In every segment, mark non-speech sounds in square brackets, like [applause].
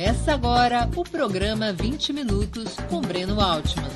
Começa agora o programa 20 Minutos com Breno Altman.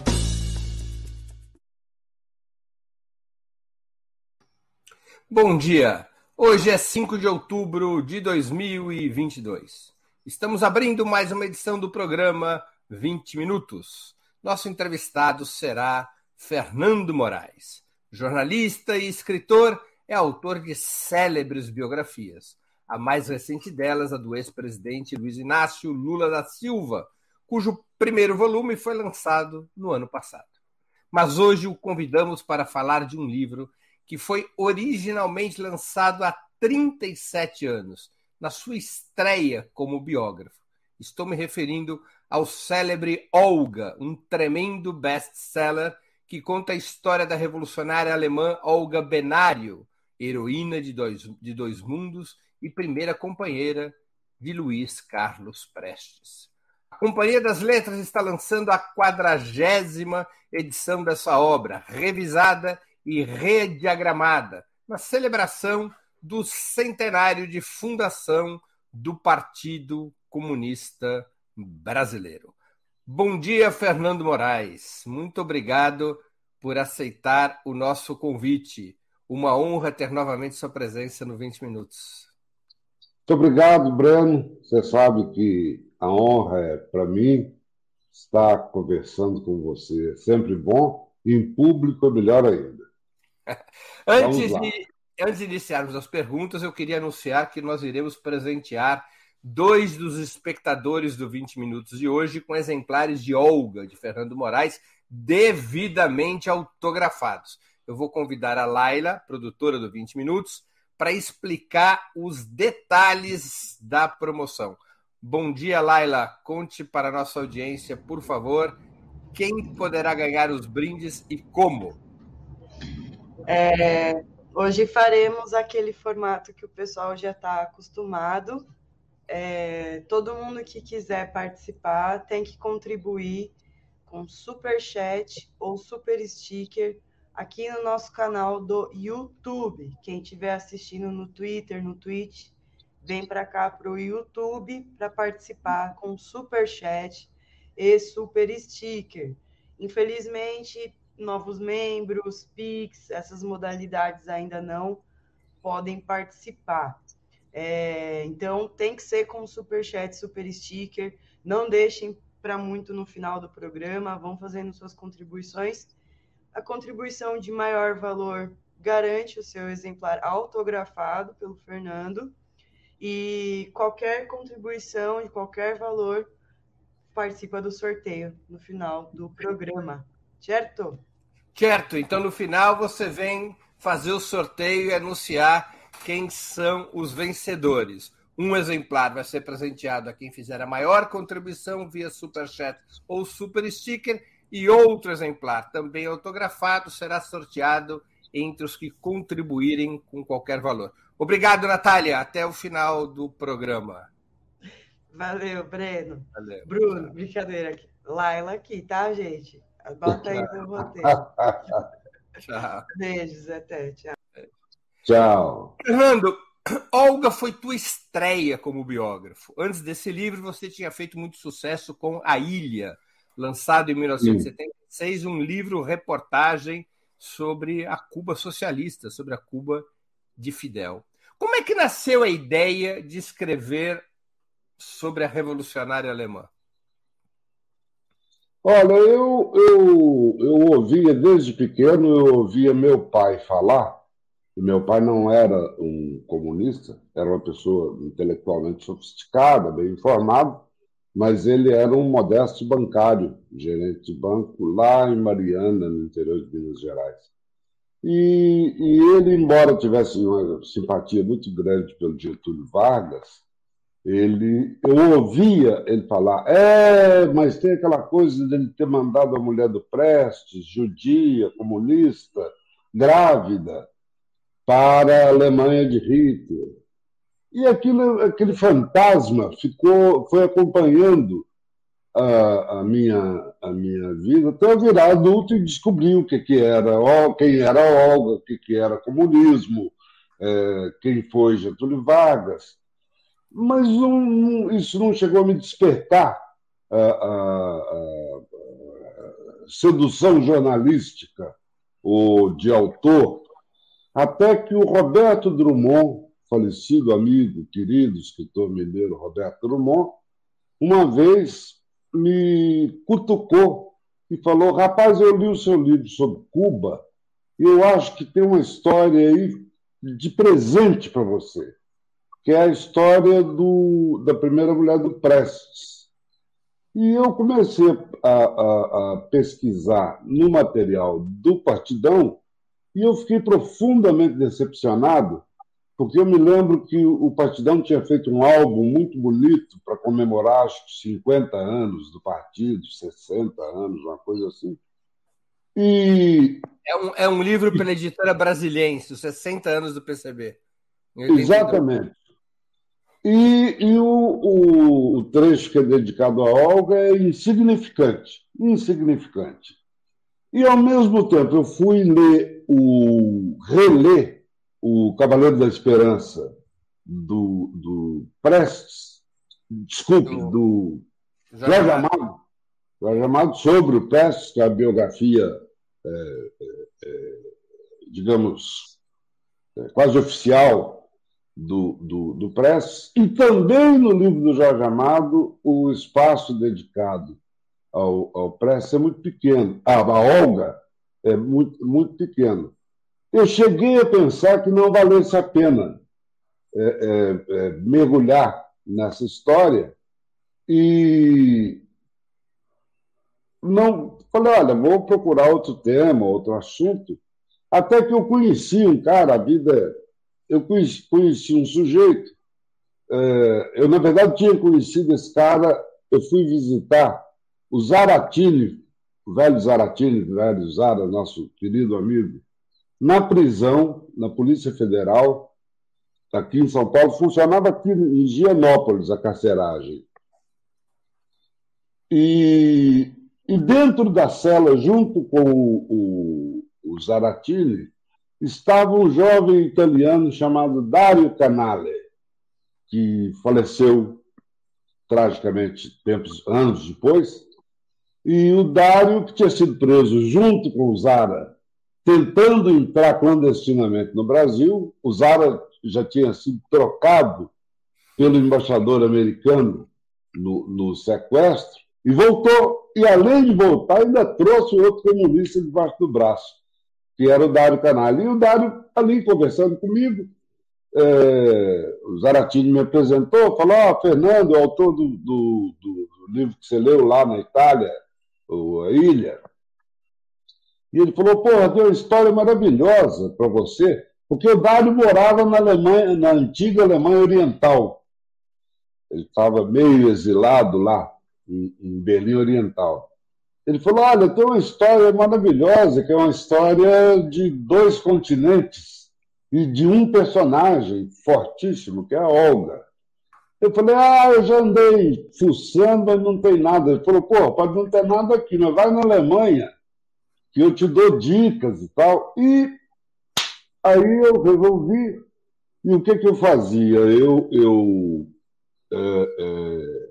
Bom dia! Hoje é 5 de outubro de 2022. Estamos abrindo mais uma edição do programa 20 Minutos. Nosso entrevistado será Fernando Moraes. Jornalista e escritor, é autor de célebres biografias a mais recente delas, a do ex-presidente Luiz Inácio Lula da Silva, cujo primeiro volume foi lançado no ano passado. Mas hoje o convidamos para falar de um livro que foi originalmente lançado há 37 anos, na sua estreia como biógrafo. Estou me referindo ao célebre Olga, um tremendo best-seller que conta a história da revolucionária alemã Olga Benário, heroína de dois, de dois mundos e primeira companheira de Luiz Carlos Prestes. A Companhia das Letras está lançando a quadragésima edição dessa obra, revisada e rediagramada, na celebração do centenário de fundação do Partido Comunista Brasileiro. Bom dia, Fernando Moraes. Muito obrigado por aceitar o nosso convite. Uma honra ter novamente sua presença no 20 Minutos. Muito obrigado, Breno. Você sabe que a honra é para mim estar conversando com você. É sempre bom. E em público é melhor ainda. [laughs] antes, de, antes de iniciarmos as perguntas, eu queria anunciar que nós iremos presentear dois dos espectadores do 20 Minutos de hoje com exemplares de Olga, de Fernando Moraes, devidamente autografados. Eu vou convidar a Laila, produtora do 20 Minutos, para explicar os detalhes da promoção. Bom dia, Laila. Conte para a nossa audiência, por favor, quem poderá ganhar os brindes e como. É, hoje faremos aquele formato que o pessoal já está acostumado. É, todo mundo que quiser participar tem que contribuir com super chat ou super sticker aqui no nosso canal do YouTube. Quem estiver assistindo no Twitter, no Twitch, vem para cá para o YouTube para participar com super chat e super sticker. Infelizmente, novos membros, Pix, essas modalidades ainda não podem participar. É, então, tem que ser com super chat, super sticker. Não deixem para muito no final do programa. Vão fazendo suas contribuições a contribuição de maior valor garante o seu exemplar autografado pelo Fernando e qualquer contribuição de qualquer valor participa do sorteio no final do programa, certo? Certo. Então no final você vem fazer o sorteio e anunciar quem são os vencedores. Um exemplar vai ser presenteado a quem fizer a maior contribuição via super chat ou super sticker e outro exemplar, também autografado, será sorteado entre os que contribuírem com qualquer valor. Obrigado, Natália. Até o final do programa. Valeu, Breno. Valeu. Bruno, brincadeira aqui. Laila aqui, tá, gente? Bota aí no roteiro. [laughs] tchau. Beijos, até. Tchau. Tchau. Fernando, Olga foi tua estreia como biógrafo. Antes desse livro, você tinha feito muito sucesso com A Ilha, lançado em 1976, Sim. um livro-reportagem sobre a Cuba socialista, sobre a Cuba de Fidel. Como é que nasceu a ideia de escrever sobre a revolucionária alemã? Olha, eu, eu, eu ouvia desde pequeno, eu ouvia meu pai falar, e meu pai não era um comunista, era uma pessoa intelectualmente sofisticada, bem informada, mas ele era um modesto bancário, gerente de banco lá em Mariana, no interior de Minas Gerais. E, e ele, embora tivesse uma simpatia muito grande pelo Getúlio Vargas, ele, eu ouvia ele falar, é, mas tem aquela coisa dele ter mandado a mulher do Prestes, judia, comunista, grávida, para a Alemanha de Hitler. E aquilo, aquele fantasma ficou, foi acompanhando a, a, minha, a minha vida até eu virar adulto e descobrir o que, que era, quem era Olga, o que, que era comunismo, é, quem foi Getúlio Vargas. mas isso não chegou a me despertar a, a, a sedução jornalística ou de autor, até que o Roberto Drummond, falecido amigo, querido escritor mineiro Roberto Drummond, uma vez me cutucou e falou: Rapaz, eu li o seu livro sobre Cuba e eu acho que tem uma história aí de presente para você, que é a história do, da primeira mulher do Prestes. E eu comecei a, a, a pesquisar no material do Partidão e eu fiquei profundamente decepcionado, porque eu me lembro que o Partidão tinha feito um álbum muito bonito para comemorar, acho que 50 anos do partido, 60 anos, uma coisa assim. E... É, um, é um livro pela editora Brasiliense, os 60 anos do PCB. Exatamente. E, e o, o, o, trecho que é dedicado a Olga é insignificante. Insignificante. E, ao mesmo tempo, eu fui ler o. reler o Cavaleiro da Esperança do, do Prestes, desculpe, do, do Jorge Amado, Jorge Amado sobre o Prestes, que é a biografia, é, é, é digamos, é, quase oficial do, do, do Prestes, e também no livro do Jorge Amado, o espaço dedicado ao, ao Prestes é muito pequeno. Ah, a Olga é muito, muito pequeno. Eu cheguei a pensar que não valesse a pena é, é, é, mergulhar nessa história e não falei, olha, vou procurar outro tema, outro assunto, até que eu conheci um cara, a vida eu conheci, conheci um sujeito. É, eu, na verdade, tinha conhecido esse cara. Eu fui visitar o Zaratini, o velho Zaratini, o velho Zara, nosso querido amigo, na prisão, na Polícia Federal, aqui em São Paulo. Funcionava aqui em Higienópolis, a carceragem. E, e dentro da cela, junto com o, o, o Zaratini, estava um jovem italiano chamado Dario Canale, que faleceu tragicamente tempos anos depois, e o Dário, que tinha sido preso junto com o Zara, tentando entrar clandestinamente no Brasil, o Zara já tinha sido trocado pelo embaixador americano no, no sequestro, e voltou, e além de voltar, ainda trouxe outro comunista debaixo do braço que era o Dário Canal. E o Dário, ali conversando comigo, é, o Zaratini me apresentou, falou: oh, Fernando, o autor do, do, do, livro que você leu lá na Itália, A Ilha. E ele falou: Porra, deu uma história maravilhosa para você, porque o Dário morava na Alemanha, na antiga Alemanha Oriental. Ele estava meio exilado lá, em, em Berlim Oriental. Ele falou: olha, tem uma história maravilhosa, que é uma história de dois continentes e de um personagem fortíssimo, que é a Olga. Eu falei: ah, eu já andei fuçando, mas não tem nada. Ele falou: pô, pode não ter nada aqui, mas vai na Alemanha, que eu te dou dicas e tal. E aí eu resolvi. E o que, que eu fazia? Eu, eu é, é,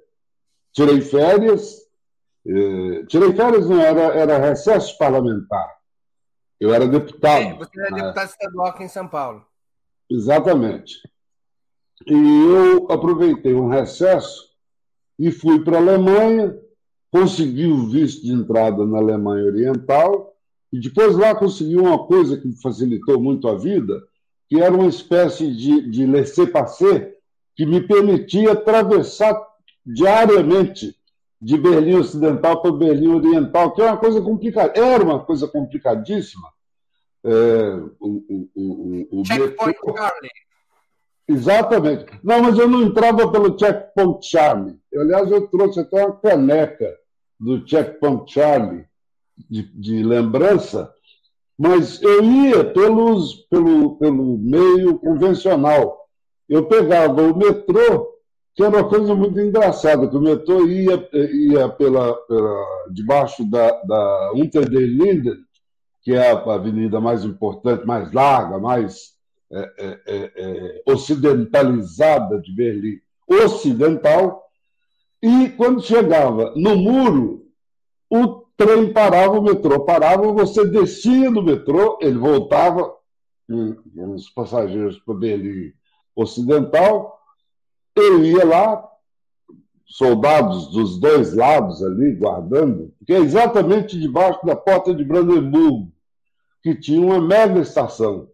tirei férias eh, tirei férias, não, era, era recesso parlamentar. Eu era deputado. É, você era né? deputado estadual aqui em São Paulo. Exatamente. E eu aproveitei um recesso e fui para a Alemanha, consegui o visto de entrada na Alemanha Oriental, e depois lá consegui uma coisa que me facilitou muito a vida, que era uma espécie de, de laissez-passer que me permitia atravessar diariamente de Berlim Ocidental para Berlim Oriental, que é uma coisa complicada. Era uma coisa complicadíssima. É, o, o, o, o Checkpoint metrô... Charlie. Exatamente. Não, mas eu não entrava pelo Checkpoint Charlie. aliás, eu trouxe até uma caneca do Checkpoint Charlie de, de lembrança, mas eu ia pelos, pelo, pelo meio convencional. Eu pegava o metrô que era uma coisa muito engraçada, que o metrô ia, ia pela, pela, debaixo da, da Unter den Linden, que é a avenida mais importante, mais larga, mais é, é, é, é ocidentalizada de Berlim. ocidental, e quando chegava no muro, o trem parava, o metrô parava, você descia do metrô, ele voltava, os passageiros para Berlim Ocidental, eu ia lá, soldados dos dois lados ali, guardando, que é exatamente debaixo da porta de Brandenburgo, que tinha uma mega estação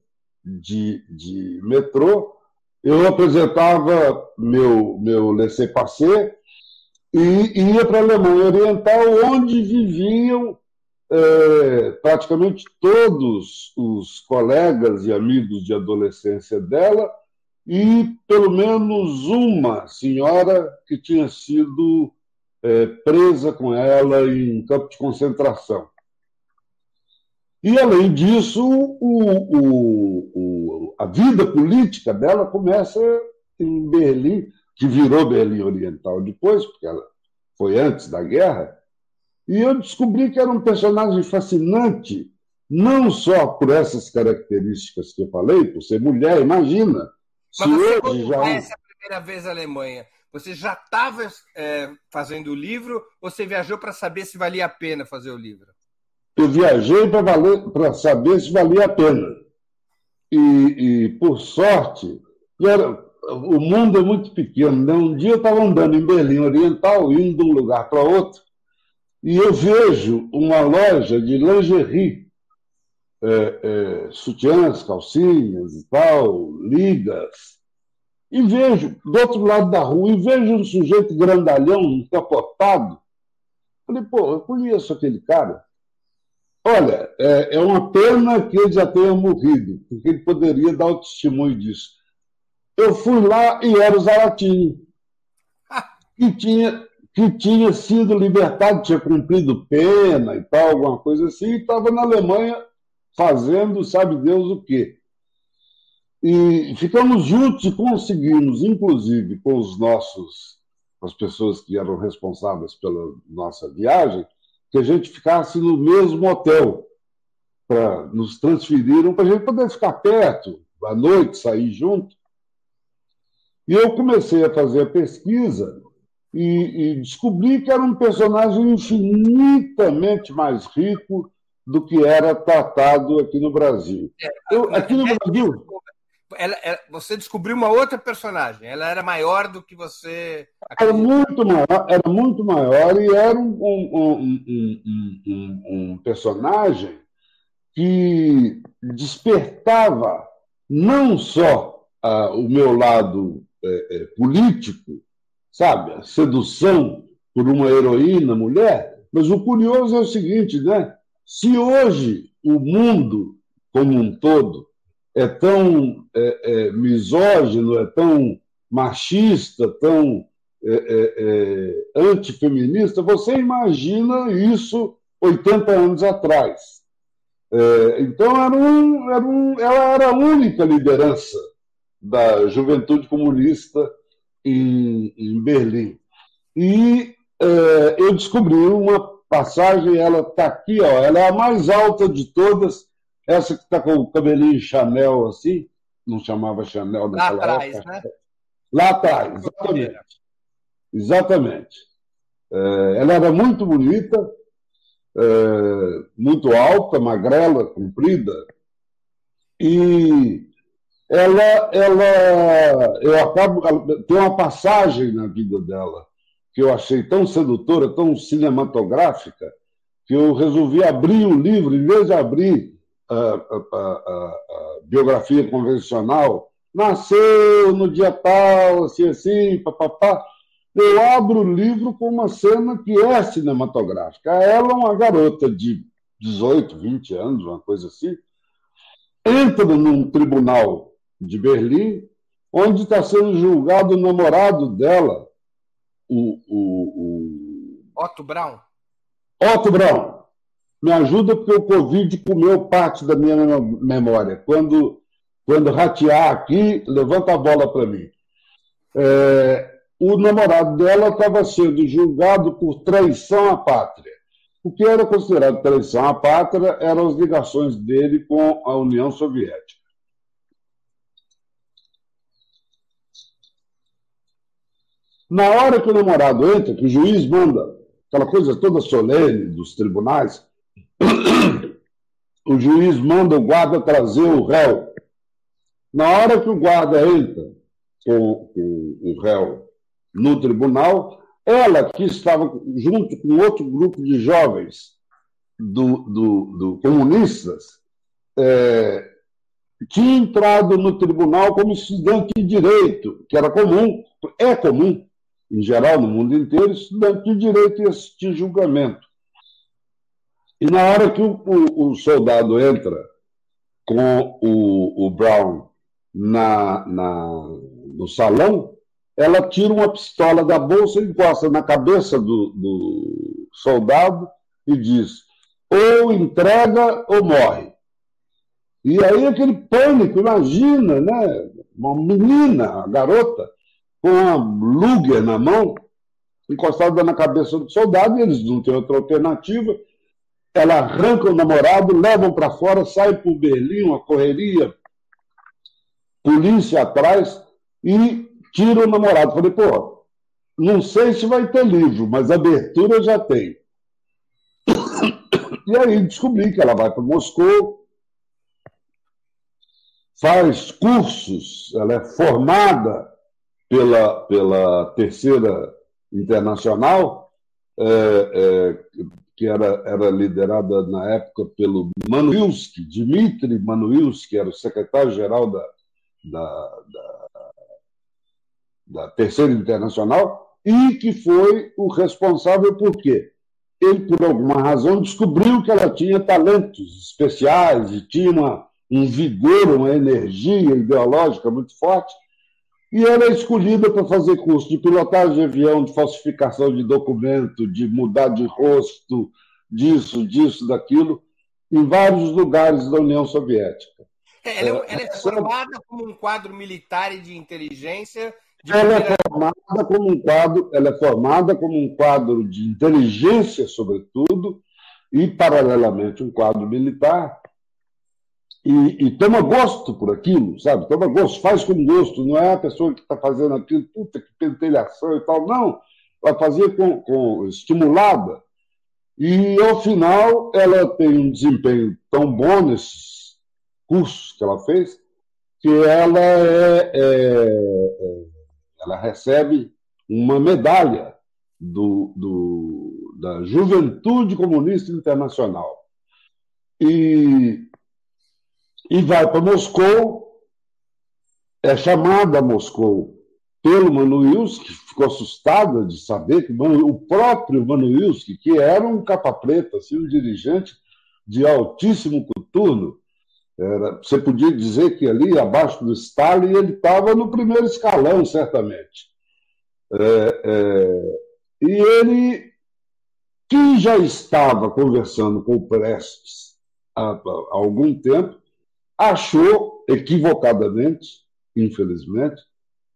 de, de metrô. Eu apresentava meu, meu laissez-passer e ia para a Alemanha Oriental, onde viviam é, praticamente todos os colegas e amigos de adolescência dela, e pelo menos uma senhora que tinha sido é, presa com ela em campo de concentração. E, além disso, o, o, o, a vida política dela começa em Berlim, que virou Berlim Oriental depois, porque ela foi antes da guerra, e eu descobri que era um personagem fascinante, não só por essas características que eu falei, por ser mulher, imagina, mas você, quando já... conhece a primeira vez a Alemanha, você já estava é, fazendo o livro ou você viajou para saber se valia a pena fazer o livro? Eu viajei para saber se valia a pena. E, e por sorte, era, o mundo é muito pequeno. Né? Um dia eu estava andando em Berlim Oriental, indo de um lugar para outro, e eu vejo uma loja de lingerie é, é, sutiãs, calcinhas e tal, ligas, e vejo, do outro lado da rua, e vejo um sujeito grandalhão, encapotado. Falei, pô, eu conheço aquele cara. Olha, é, é uma pena que ele já tenha morrido, porque ele poderia dar o testemunho disso. Eu fui lá e era o Zaratinho, que tinha, que tinha sido libertado, tinha cumprido pena e tal, alguma coisa assim, e estava na Alemanha fazendo sabe Deus o quê. E ficamos juntos e conseguimos, inclusive com os nossos, as pessoas que eram responsáveis pela nossa viagem, que a gente ficasse no mesmo hotel. Pra, nos transferiram para a gente poder ficar perto, à noite, sair junto. E eu comecei a fazer a pesquisa e, e descobri que era um personagem infinitamente mais rico do que era tratado aqui no Brasil. É, Eu, aqui no Brasil. Ela, ela, você descobriu uma outra personagem. Ela era maior do que você. Era muito maior, era muito maior e era um, um, um, um personagem que despertava não só ah, o meu lado é, é, político, sabe, a sedução por uma heroína mulher, mas o curioso é o seguinte, né? Se hoje o mundo como um todo é tão é, é, misógino, é tão machista, tão é, é, é antifeminista, você imagina isso 80 anos atrás. É, então, era um, era um, ela era a única liderança da juventude comunista em, em Berlim. E eu descobri uma passagem, ela está aqui, ó, ela é a mais alta de todas. Essa que está com o cabelinho Chanel assim, não chamava Chanel naquela Lá atrás, época. né? Lá atrás, exatamente. Exatamente. É, ela era muito bonita, é, muito alta, magrela, comprida, e ela, ela, eu acabo, tem uma passagem na vida dela que eu achei tão sedutora, tão cinematográfica, que eu resolvi abrir o livro, em vez de abrir a, a, a, a biografia convencional, nasceu no dia tal, assim, assim, papapá. Eu abro o livro com uma cena que é cinematográfica. Ela é uma garota de 18, 20 anos, uma coisa assim, entra num tribunal de Berlim, onde está sendo julgado o namorado dela, o, o, o... Otto Brown? Otto Brown, me ajuda porque o Covid comeu parte da minha memória. Quando, quando ratear aqui, levanta a bola para mim. É, o namorado dela estava sendo julgado por traição à pátria. O que era considerado traição à pátria eram as ligações dele com a União Soviética. Na hora que o namorado entra, que o juiz manda aquela coisa toda solene dos tribunais, [coughs] o juiz manda o guarda trazer o réu. Na hora que o guarda entra com, o réu no tribunal, ela que estava junto com outro grupo de jovens do, do, do comunistas, é, tinha entrado no tribunal como estudante de direito, que era comum, é comum, em geral, no mundo inteiro, estudante de direito e assistir julgamento. E na hora que o, o, o soldado entra com o, o Brown na, na, no salão, ela tira uma pistola da bolsa, encosta na cabeça do, do soldado e diz: ou entrega ou morre. E aí aquele pânico, imagina, né? Uma menina, a garota, com uma Luger na mão, encostada na cabeça do soldado, e eles não têm outra alternativa. Ela arranca o namorado, levam para fora, sai por Berlim, uma correria, polícia atrás, e tira o namorado. Falei, pô, não sei se vai ter livro, mas abertura já tem. [coughs] E aí descobri que ela vai para Moscou, faz cursos, ela é formada pela, pela Terceira Internacional, é, é, que era, era liderada na época pelo Manuilsky, Dmitry Manuilsky, era o secretário-geral da, da, da, da Terceira Internacional, e que foi o responsável por quê? Ele, por alguma razão, descobriu que ela tinha talentos especiais e tinha uma, um vigor, uma energia ideológica muito forte, e ela é escolhida para fazer curso de pilotagem de avião, de falsificação de documento, de mudar de rosto, disso, disso, daquilo, em vários lugares da União Soviética. É, ela, é, ela é formada como um quadro militar e de inteligência. De ela é formada como um quadro, ela é formada como um quadro de inteligência, sobretudo, e paralelamente um quadro militar, e, e, toma gosto por aquilo, sabe? Toma gosto, faz com gosto, não é a pessoa que está fazendo aquilo, puta que pentelhação e tal, não. Vai fazer com, com, estimulada. E, ao final, ela tem um desempenho tão bom nesses cursos que ela fez, que ela, é, é, é ela recebe uma medalha do, do, da Juventude Comunista Internacional. E e vai para Moscou, é chamada a Moscou pelo Manuilski, ficou assustada de saber que o próprio Manuilski, que era um capa preta, assim, um dirigente de altíssimo coturno, era, você podia dizer que ali, abaixo do Stalin, ele estava no primeiro escalão, certamente. É, é, e ele, que já estava conversando com o Prestes há, há algum tempo, achou, equivocadamente, infelizmente,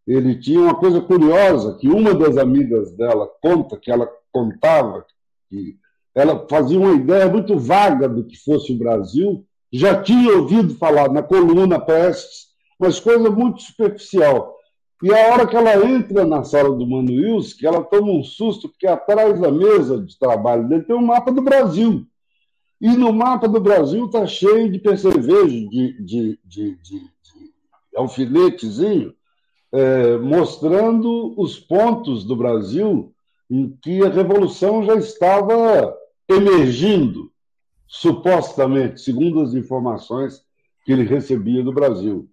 ele tinha uma coisa curiosa, que uma das amigas dela conta, que ela contava, que ela fazia uma ideia muito vaga do que fosse o Brasil, já tinha ouvido falar na coluna Prestes, mas coisa muito superficial. E a hora que ela entra na sala do Mano que ela toma um susto, porque atrás da mesa de trabalho dele tem um mapa do Brasil. E no mapa do Brasil está cheio de percevejo, de, de, de, de, alfinetezinho, é, mostrando os pontos do Brasil em que a revolução já estava emergindo, supostamente, segundo as informações que ele recebia do Brasil.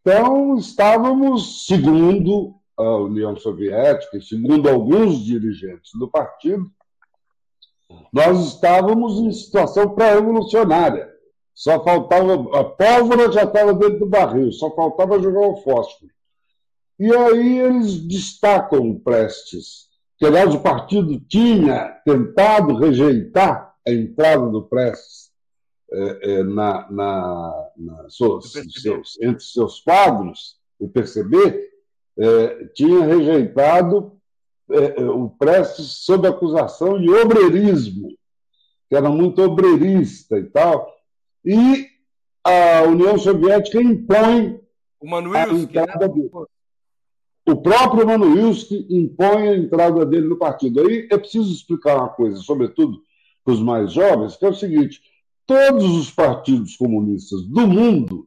Então, estávamos, segundo a União Soviética, segundo alguns dirigentes do partido, nós estávamos em situação pré-revolucionária. Só faltava. A pólvora já estava dentro do barril, só faltava jogar o fósforo. E aí eles destacam Prestes, que aliás o partido tinha tentado rejeitar a entrada do Prestes é, é, na, na, na seus, seus, entre seus quadros, o PCB, é, tinha rejeitado é, é, o Prestes sob acusação de obreirismo, que era muito obreirista e tal. E a União Soviética impõe o Manuilski, a né? entrada né? o próprio Manuilski impõe a entrada dele no partido. Aí é preciso explicar uma coisa, sobretudo para os mais jovens, que é o seguinte: todos os partidos comunistas do mundo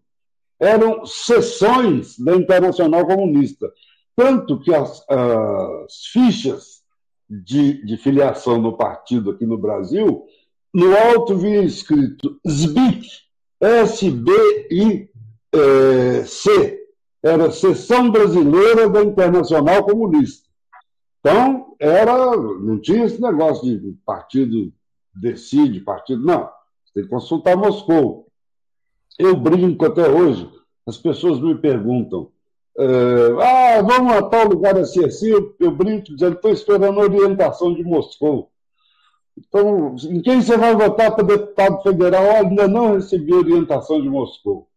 eram seções da Internacional Comunista. Tanto que as, as fichas de, de, filiação no partido aqui no Brasil, no alto vinha escrito SBIC, S-B-I-C, era Seção Brasileira da Internacional Comunista. Então, era, não tinha esse negócio de partido decide, partido. Não, tem que consultar Moscou. Eu brinco até hoje, as pessoas me perguntam: ah, vamos a tal lugar assim, assim. Eu, brinco dizendo: estou esperando a orientação de Moscou. Então, em quem você vai votar para deputado federal? Ainda não recebi orientação de Moscou.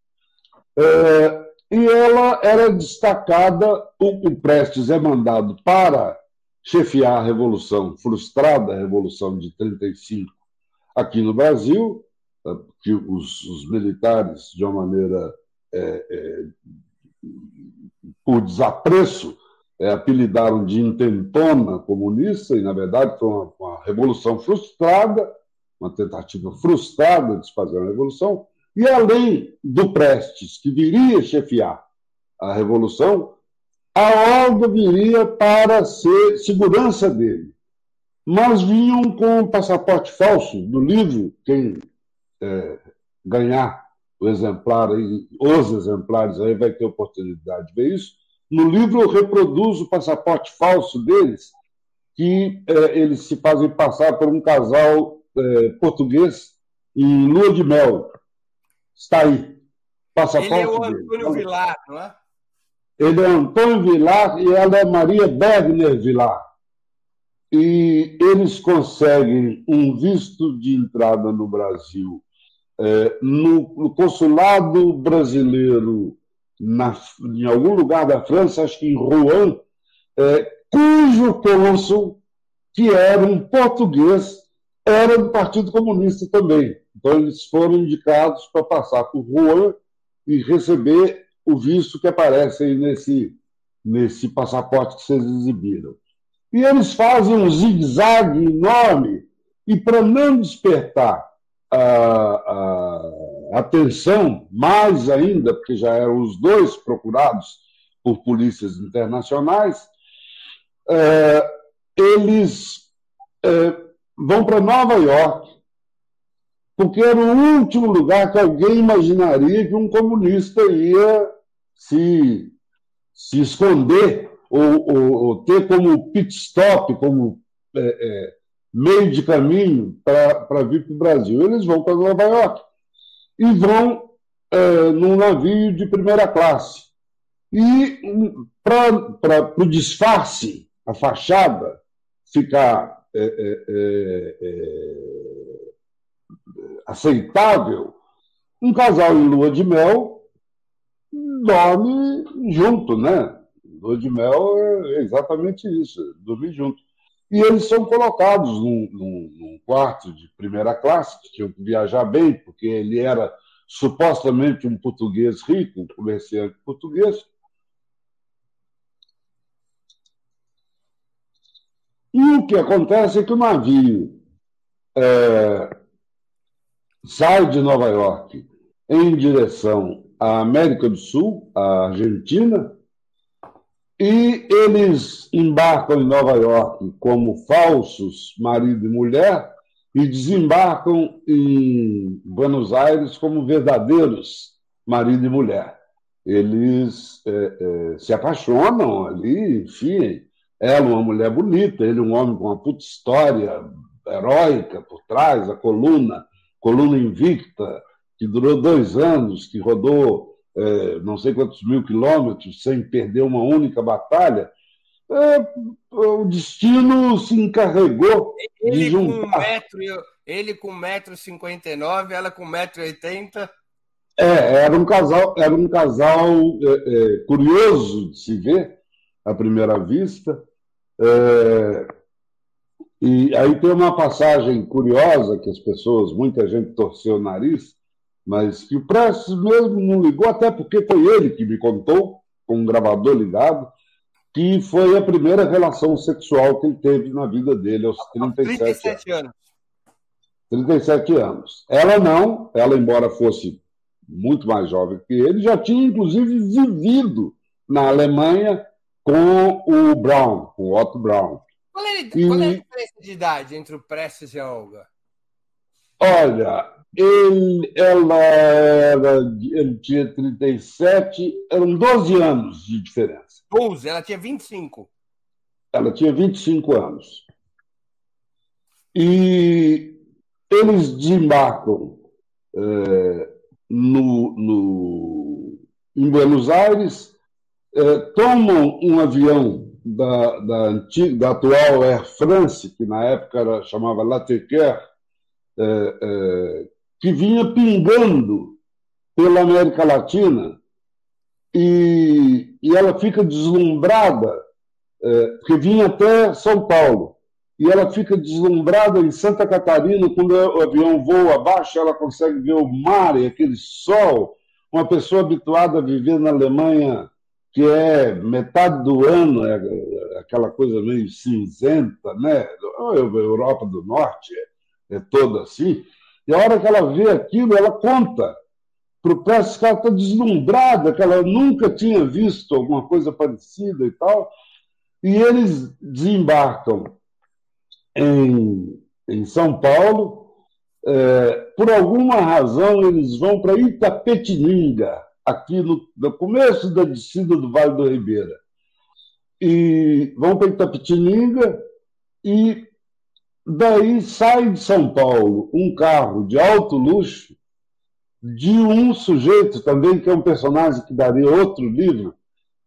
É, e ela era destacada, o, o Prestes é mandado para chefiar a Revolução, frustrada a Revolução de 35 aqui no Brasil, eh, que os, os militares, de uma maneira é, é, por desapreço, é, apelidaram de intentona comunista, e, na verdade, foi uma, uma, revolução frustrada, uma tentativa frustrada de se fazer uma revolução, e além do Prestes, que viria chefiar a revolução, a Olga viria para ser segurança dele. Mas vinham com um passaporte falso do livro, quem é, ganhar o exemplar, os exemplares aí vai ter oportunidade de ver isso. No livro eu reproduzo o passaporte falso deles, que é, eles se fazem passar por um casal é, português em lua de mel. Está aí. Passaporte Ele é o Antônio Vilar, não é? Ele é Antônio Vilar e ela é Maria Bergner Vilar. E eles conseguem um visto de entrada no Brasil é, no, no, consulado brasileiro na, em algum lugar da França, acho que em Rouen, é, cujo cônsul, que era um português, era do Partido Comunista também. Então, eles foram indicados para passar por Rouen e receber o visto que aparece aí nesse, nesse passaporte que vocês exibiram. E eles fazem um zigue-zague enorme, e para não despertar a, a, atenção, mais ainda, porque já eram os dois procurados por polícias internacionais, é, eles é, vão para Nova York, porque era o último lugar que alguém imaginaria que um comunista ia se, se esconder ou, ou, ou ter como pit stop, como é, é, meio de caminho para vir para o Brasil. Eles vão para Nova York e vão é, num navio de primeira classe. E para o disfarce, a fachada, ficar é, é, é, é, aceitável, um casal em lua de mel dorme junto, né? Lua de mel é exatamente isso, dormir junto. E eles são colocados num, num, num, quarto de primeira classe, que tinham que viajar bem, porque ele era supostamente um português rico, um comerciante português. E o que acontece é que o navio é, sai de Nova York em direção a América do Sul, a Argentina, e eles embarcam em Nova York como falsos marido e mulher e desembarcam em Buenos Aires como verdadeiros marido e mulher. Eles é, é, se apaixonam ali, enfim, ela uma mulher bonita, ele um homem com uma puta história heróica por trás, a coluna, coluna invicta, que durou dois anos, que rodou é, não sei quantos mil quilômetros sem perder uma única batalha, é, o destino se encarregou ele de juntar. Com um metro, ele com 1,59m, ela com 1,80m. É, era um casal, era um casal é, é, curioso de se ver à primeira vista. É, e aí tem uma passagem curiosa que as pessoas, muita gente torceu o nariz, mas que o Prestes mesmo não ligou, até porque foi ele que me contou, com um gravador ligado, que foi a primeira relação sexual que ele teve na vida dele, aos 37, 37 anos. 37 anos. Ela não, ela, embora fosse muito mais jovem que ele, já tinha, inclusive, vivido na Alemanha com o Brown, com o Otto Brown. Qual é, e... qual é a diferença de idade entre o Prestes e a Olga? Olha, ele, ela era, ele tinha 37, eram 12 anos de diferença. 12, ela tinha 25. Ela tinha 25 anos. E eles desembarcam é, no, no, em Buenos Aires, é, tomam um avião da, da, antiga, da atual Air France, que na época era, chamava Latequer, é, é, que vinha pingando pela América Latina e, e ela fica deslumbrada, é, porque vinha até São Paulo, e ela fica deslumbrada em Santa Catarina, quando o avião voa abaixo, ela consegue ver o mar e aquele sol. Uma pessoa habituada a viver na Alemanha, que é metade do ano, é, aquela coisa meio cinzenta, né? A Europa do Norte é, é toda assim. E a hora que ela vê aquilo, ela conta para o Prestes que ela está deslumbrada, que ela nunca tinha visto alguma coisa parecida e tal. E eles desembarcam em, em São Paulo. É, por alguma razão, eles vão para Itapetininga, aqui no, no começo da descida do Vale do Ribeira. E vão para Itapetininga e Daí sai de São Paulo um carro de alto luxo de um sujeito também, que é um personagem que daria outro livro,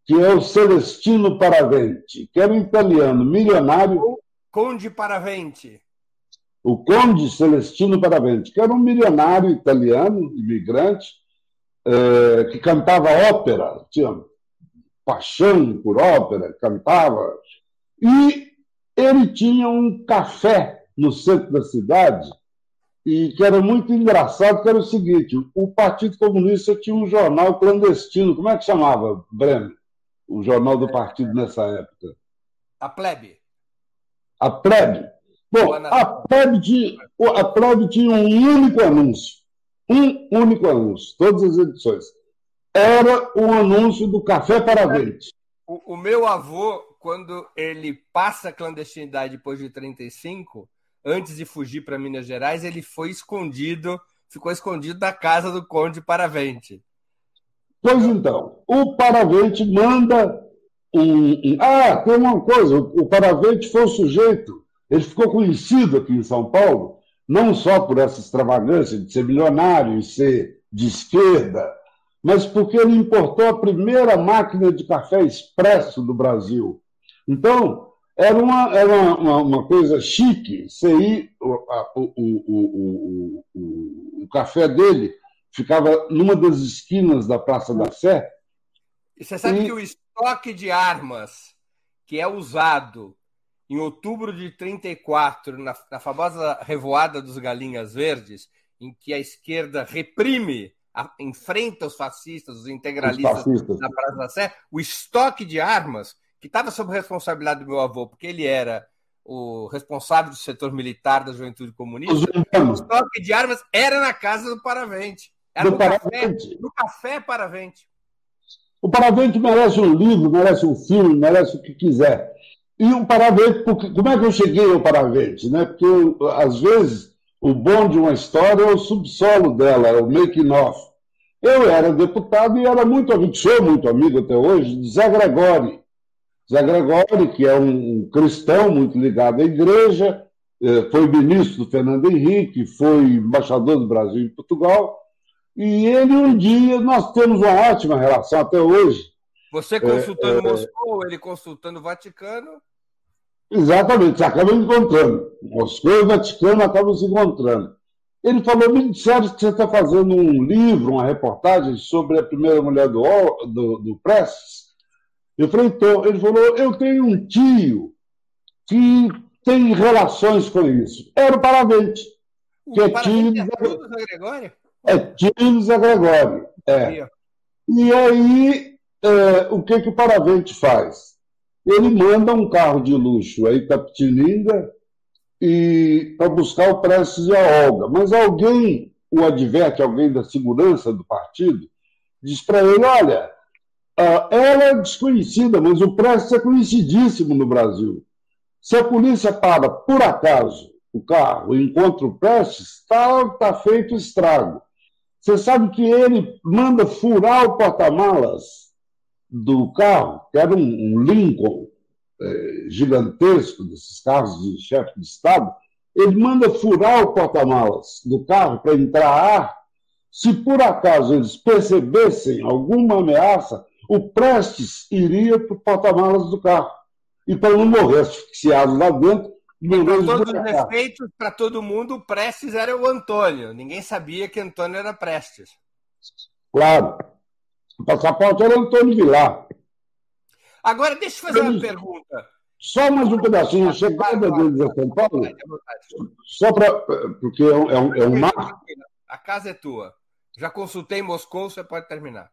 que é o Celestino Paravente, que era um italiano milionário. Conde Paravente. O Conde Celestino Paravente, que era um milionário italiano, imigrante, é, que cantava ópera, tinha paixão por ópera, cantava. E ele tinha um café no centro da cidade e que era muito engraçado, que era o seguinte, o Partido Comunista tinha um jornal clandestino, como é que chamava, Bremer? O jornal do partido nessa época? A Plebe. A Plebe. Bom, a Plebe, tinha, a Plebe tinha um único anúncio. Um único anúncio, todas as edições. Era o anúncio do Café para Vente. O, o meu avô quando ele passa a clandestinidade depois de 35, antes de fugir para Minas Gerais, ele foi escondido, ficou escondido da casa do Conde Paravente. Pois então, o Paravente manda um, um... Ah, tem uma coisa, o Paravente foi o sujeito, ele ficou conhecido aqui em São Paulo, não só por essa extravagância de ser milionário e ser de esquerda, mas porque ele importou a primeira máquina de café expresso do Brasil. Então, era uma, era uma, uma coisa chique. Você ir, o, o, o, o, café dele ficava numa das esquinas da Praça da Sé. E você sabe e... que o estoque de armas que é usado em outubro de 34, na, na famosa revoada dos Galinhas Verdes, em que a esquerda reprime, a, enfrenta os fascistas, os integralistas os fascistas. na Praça da Sé, o estoque de armas que estava sob responsabilidade do meu avô, porque ele era o responsável do setor militar da Juventude Comunista, o estoque de armas era na casa do Paravente. Era do no, Paravente. Café, no café Paravente. O Paravente merece um livro, merece um filme, merece o que quiser. E o Paravente, porque, como é que eu cheguei ao Paravente? Né? Porque, às vezes, o bom de uma história é o subsolo dela, é o making off. Eu era deputado e era muito amigo, sou muito amigo até hoje, de Zé Gregori, Zé Gregório, que é um cristão muito ligado à igreja, é, foi ministro do Fernando Henrique, foi embaixador do Brasil em Portugal, e ele um dia, nós temos uma ótima relação até hoje. Você consultando é, é, Moscou, ele consultando o Vaticano? Exatamente, você acaba encontrando. Moscou e o Vaticano acabam se encontrando. Ele falou, me disseram que você está fazendo um livro, uma reportagem sobre a primeira mulher do, do, do Prestes, então, ele falou, eu tenho um tio que tem relações com isso. Era o Paravente. O que é tio é do Zé Gregório? É tio do Zé Gregório. É. E aí, é, o que, que o Paravente faz? ele manda um carro de luxo aí Itapetininga e para buscar o Prestes e a Olga. Mas alguém o adverte, alguém da segurança do partido, diz para ele: olha, ela é desconhecida, mas o Prestes é conhecidíssimo no Brasil. Se a polícia para, por acaso, o carro e encontra o Prestes, está tá feito estrago. Você sabe que ele manda furar o porta-malas do carro, que era um, um Lincoln é, gigantesco, desses carros de chefe de Estado, ele manda furar o porta-malas do carro para entrar ar. Se por acaso eles percebessem alguma ameaça, o Prestes iria para o porta-malas do carro. E para não morrer asfixiado lá dentro, com todos os defeitos, para todo mundo, o Prestes era o Antônio. Ninguém sabia que Antônio era Prestes. Claro. O passaporte era Antônio Vilar. Agora, deixa eu fazer uma pergunta. Só mais um pedacinho. A chegada deles a São Paulo, só para. Porque é um, é um, é um marco. A casa é tua. Já consultei em Moscou, você pode terminar.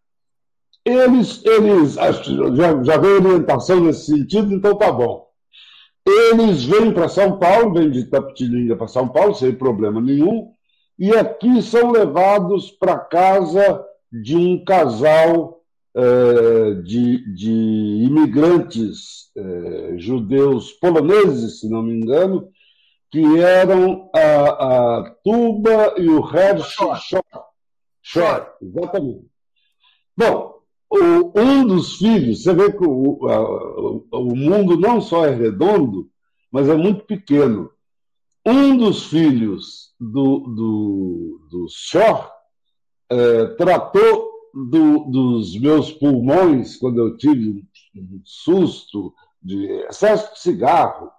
Eles, eles já, já veio orientação nesse sentido, então tá bom. Eles vêm para São Paulo, vêm de Tapetininga para São Paulo, sem problema nenhum, e aqui são levados para casa de um casal é, de, de, imigrantes é, judeus poloneses, se não me engano, que eram a, a Tuba e o Hersh Shor. Shor, exatamente. Bom, o, um dos filhos, você vê que o, a, o mundo não só é redondo, mas é muito pequeno. Um dos filhos do, do, do Shor é, tratou do, dos meus pulmões quando eu tive um susto de excesso de cigarro.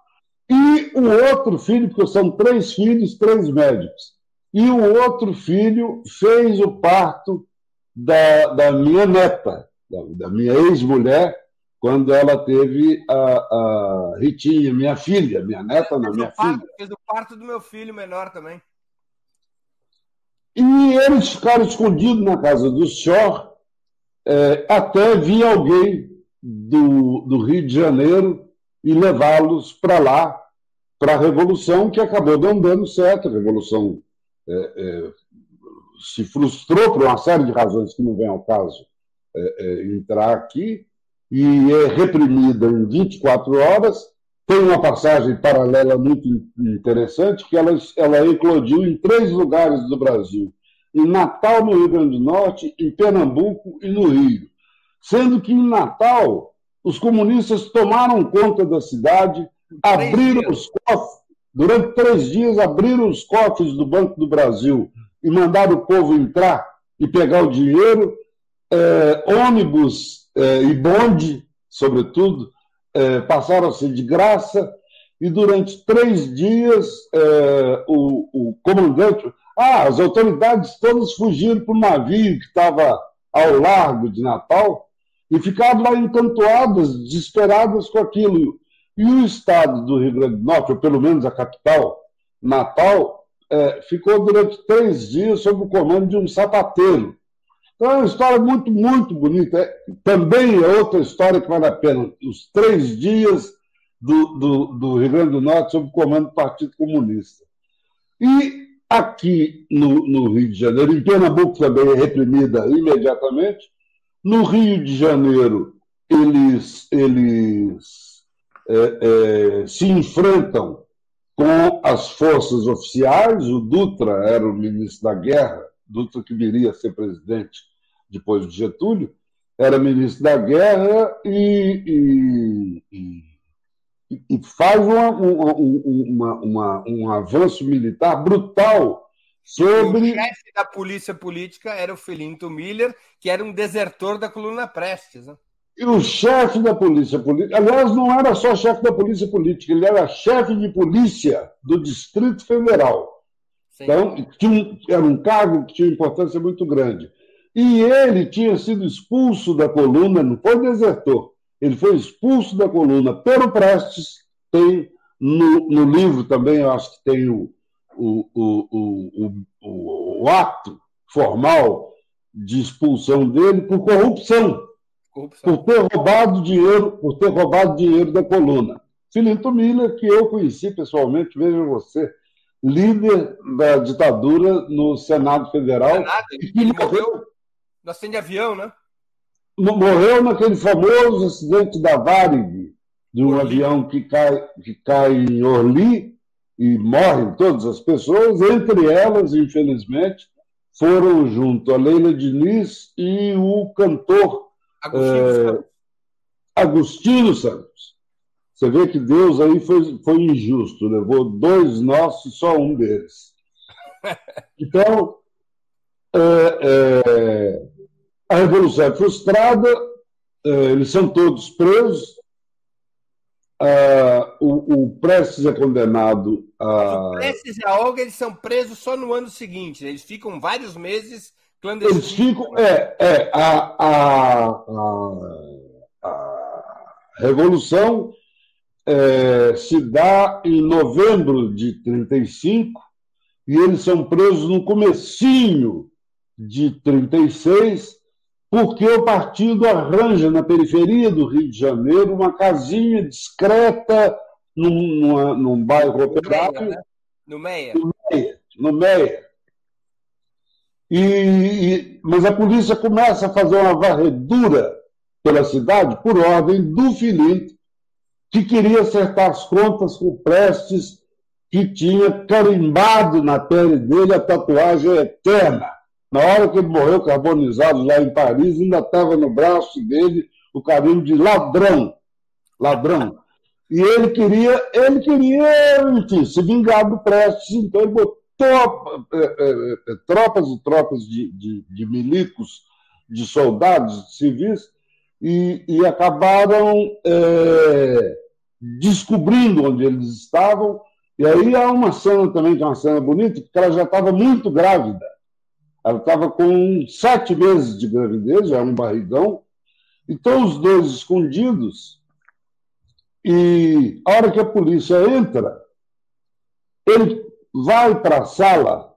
E o outro filho, porque são três filhos, três médicos. E o outro filho fez o parto da, da minha neta, da, da minha ex-mulher, quando ela teve a, a, Ritinha, minha filha, minha neta, não, minha parto, filha. Fez o parto do meu filho menor também. E eles ficaram escondidos na casa do Shor é, até vir alguém do, do Rio de Janeiro e levá-los para lá, para a Revolução, que acabou não dando certo. A Revolução é, se frustrou por uma série de razões que não vem ao caso é, é, entrar aqui, e é reprimida em 24 horas. Tem uma passagem paralela muito interessante, que ela, ela eclodiu em três lugares do Brasil. Em Natal, no Rio Grande do Norte, em Pernambuco e no Rio. Sendo que em Natal, os comunistas tomaram conta da cidade, abriram os cofres, durante três dias abriram os cofres do Banco do Brasil e mandaram o povo entrar e pegar o dinheiro é, ônibus é, e bonde, sobretudo, é, passaram a ser de graça, e durante três dias é, o, o, comandante. Ah, as autoridades todas fugiram para o navio que estava ao largo de Natal e ficaram lá encantoadas, desesperadas com aquilo. E o estado do Rio Grande do Norte, ou pelo menos a capital, Natal, é, ficou durante três dias sob o comando de um sapateiro então é uma história muito, muito bonita. É, também é outra história que vale a pena. Os três dias do, do, do Rio Grande do Norte sob o comando do Partido Comunista. E aqui no, no, Rio de Janeiro, em Pernambuco também é reprimida imediatamente. No Rio de Janeiro, eles, eles é, é, se enfrentam com as forças oficiais. O Dutra era o ministro da Guerra, Dutra que viria a ser presidente depois de Getúlio, era ministro da Guerra e, e, e, e faz uma, uma, uma, um avanço militar brutal sobre. O chefe da polícia política era o Felinto Miller, que era um desertor da coluna Prestes. Né? E o chefe da polícia política, aliás, não era só chefe da polícia política, ele era chefe de polícia do Distrito Federal. Sim. Então, tinha, era um cargo que tinha importância muito grande. E ele tinha sido expulso da coluna, não foi desertor, ele foi expulso da coluna pelo Prestes. Tem no, no livro também, eu acho que tem o, o, o, o, o ato formal de expulsão dele por corrupção. Corrupção. Por ter roubado dinheiro, por ter roubado dinheiro da coluna. Filinto Miller, que eu conheci pessoalmente, veja você, líder da ditadura no Senado Federal. Senado, ele morreu no acidente de avião, né? Morreu naquele famoso acidente da Varig, de um Orly. avião que cai, que cai em Orly e morrem todas as pessoas, entre elas, infelizmente, foram junto a Leila Diniz e o cantor Agostinho, é, Santos. Agostinho Santos. Você vê que Deus aí foi, foi injusto, levou dois nossos, só um deles. [laughs] Então, é, é, a revolução é frustrada, é, eles são todos presos, Uh, o, o, Prestes é condenado a. o Prestes e a Olga eles são presos só no ano seguinte. Né? Eles ficam vários meses clandestinos. Eles ficam. É, é a, a, a, a Revolução é, se dá em novembro de 35 e eles são presos no comecinho de 36 porque o partido arranja na periferia do Rio de Janeiro uma casinha discreta num, numa, num bairro operário. Né? No Meia. No Meia. No Meia. E, e, mas a polícia começa a fazer uma varredura pela cidade por ordem do Filipe, que queria acertar as contas com Prestes, que tinha carimbado na pele dele a tatuagem eterna na hora que ele morreu carbonizado lá em Paris, ainda estava no braço dele o carimbo de ladrão. Ladrão. E ele queria, ele queria, enfim, se vingar do Prestes, então ele botou é, é, é, tropas e tropas de, de, de, milicos, de soldados, de civis, e, e acabaram descobrindo onde eles estavam. E aí há uma cena também, que é uma cena bonita, porque ela já estava muito grávida. Ela estava com sete meses de gravidez, era um barrigão. Então, os dois escondidos. E a hora que a polícia entra, ele vai para a sala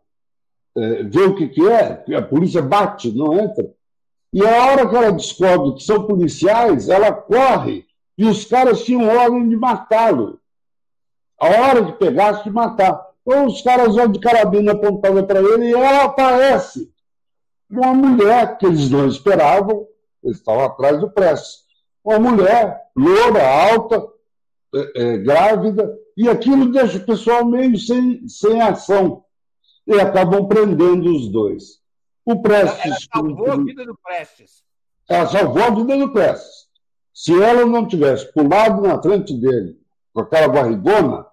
é, ver o que, que é, a polícia bate, não entra. E a hora que ela descobre que são policiais, ela corre e os caras tinham ordem de matá-lo. A hora de pegasse de matar. Então os caras vão de carabina apontada para ele e ela aparece. Uma mulher que eles não esperavam, eles estavam atrás do Prestes. Uma mulher loura, alta, é, é, grávida, e aquilo deixa o pessoal meio sem, sem ação. E acabam prendendo os dois. O Prestes. Ela salvou a vida do Prestes. Ela salvou a vida do Prestes. Se ela não tivesse pulado na frente dele com aquela barrigona,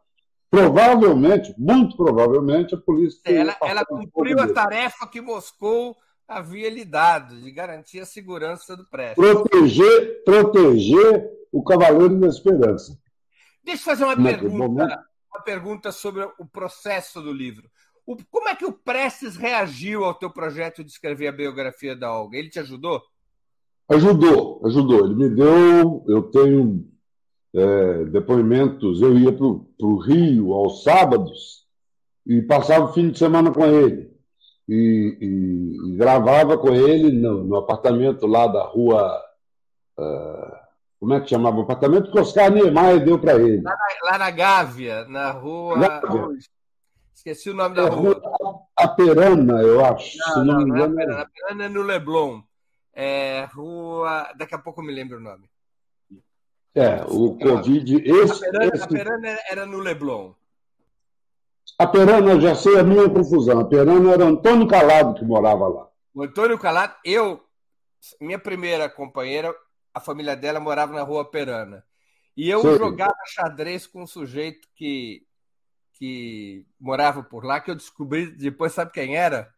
provavelmente, muito provavelmente, a polícia. Ela, ela cumpriu a tarefa que Moscou havia lhe dado, de garantir a segurança do prédio. Proteger, proteger o Cavaleiro da Esperança. Deixa eu fazer uma pergunta, uma pergunta sobre o processo do livro. O, como é que o Prestes reagiu ao teu projeto de escrever a biografia da Olga? Ele te ajudou? Ajudou, ajudou. Ele me deu. Eu tenho é, depoimentos. Eu ia para o Rio aos sábados e passava o fim de semana com ele. E, e, e gravava com ele no, no, apartamento lá da rua. Uh, como é que chamava o apartamento? Que Oscar Niemeyer deu para ele. Lá na, lá na, Gávea, na rua. Gávea. Esqueci o nome da é rua. rua. Aperana, eu acho. Não, se não, não me engano. Não é Aperana. Aperana é no Leblon. É rua. Daqui a pouco eu me lembro o nome. É, o Covid. Esse, Aperana, esse... Aperana era no Leblon. A Perana, já sei a minha confusão. A Perana era Antônio Calado que morava lá. O Antônio Calado, eu, minha primeira companheira, a família dela morava na rua Perana. E eu Sim. jogava xadrez com um sujeito que, que morava por lá, que eu descobri depois, sabe quem era?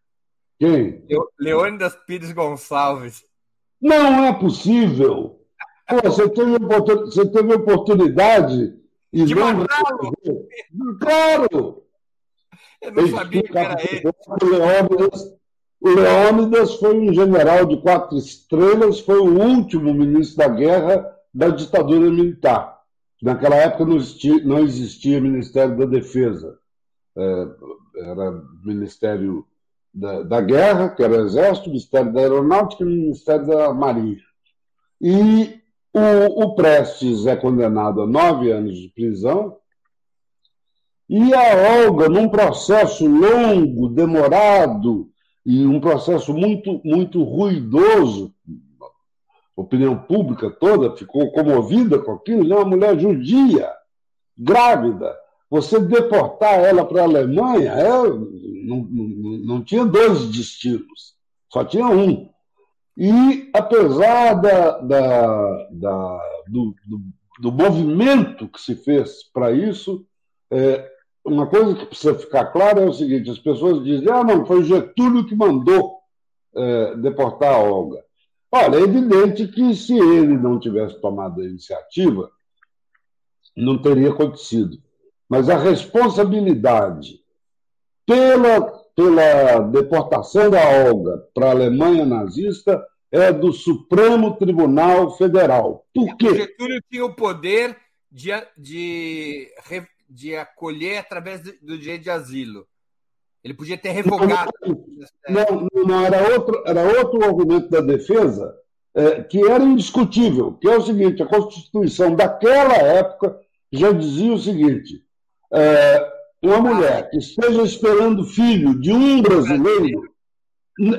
Quem? Leônidas Pires Gonçalves. Não é possível! Pô, você teve, você teve oportunidade e de não... Claro! Eu não sabia que era ele. Leônidas, Leônidas foi um general de quatro estrelas, foi o último ministro da guerra da ditadura militar. Naquela época não existia, não existia Ministério da Defesa. É, era Ministério da, da, Guerra, que era o Exército, Ministério da Aeronáutica e Ministério da Marinha. E o, o Prestes é condenado a nove anos de prisão. E a Olga, num processo longo, demorado, e um processo muito, muito ruidoso, a opinião pública toda ficou comovida com aquilo, é uma mulher judia, grávida, você deportar ela para a Alemanha, é, não, não, não tinha dois destinos, só tinha um. E, apesar da, da, da do, do, do, movimento que se fez para isso, é, uma coisa que precisa ficar clara é o seguinte: as pessoas dizem, ah, não, foi Getúlio que mandou é, deportar a Olga. Olha, é evidente que se ele não tivesse tomado a iniciativa, não teria acontecido mas a responsabilidade pela, pela deportação da Olga para a Alemanha nazista é do Supremo Tribunal Federal. Por quê? O Getúlio tinha o poder de, de, de acolher através do direito de asilo. Ele podia ter revogado. Não, não, não era, outro, era outro argumento da defesa é, que era indiscutível, que é o seguinte: a Constituição daquela época já dizia o seguinte: é, uma mulher que esteja esperando filho de um brasileiro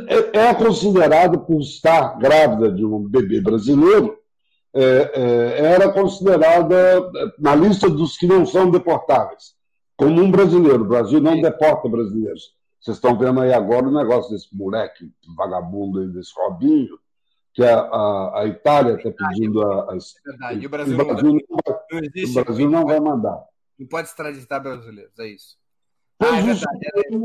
é, é considerada, por estar grávida de um bebê brasileiro, era considerada na lista dos que não são deportáveis, como um brasileiro. O Brasil não deporta brasileiros. Vocês estão vendo aí agora o negócio desse moleque vagabundo aí, desse Robinho, que a, a, a Itália está pedindo a. a, é verdade. E o Brasil, o Brasil, não, vai, o Brasil não vai mandar. Não pode extraditar brasileiros, é isso. Ah, é verdade, é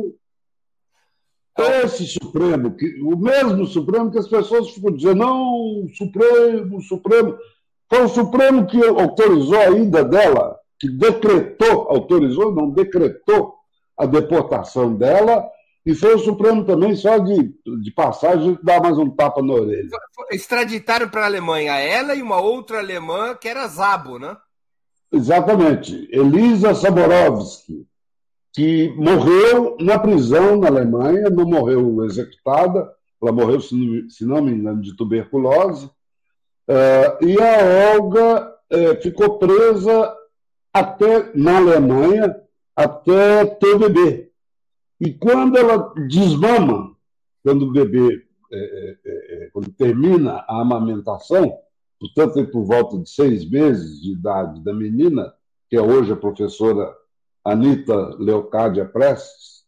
esse Supremo, que, o mesmo Supremo que as pessoas ficam dizendo, não, Supremo, Supremo. Foi o Supremo que autorizou a ida dela, que decretou, autorizou, não, decretou a deportação dela, e foi o Supremo também, só de, de passagem, dar mais um tapa na orelha. Extraditaram para a Alemanha ela e uma outra alemã que era Zabo, né? Exatamente. Elisa Saborovsky, que morreu na prisão na Alemanha, não morreu executada, ela morreu, se não me engano, de tuberculose. Eh, e a Olga eh, ficou presa até na Alemanha até ter o bebê. E quando ela desmama, quando o bebê, eh, quando termina a amamentação, portanto, por volta de seis meses de idade da menina, que é hoje a professora Anita Leocádia Prestes,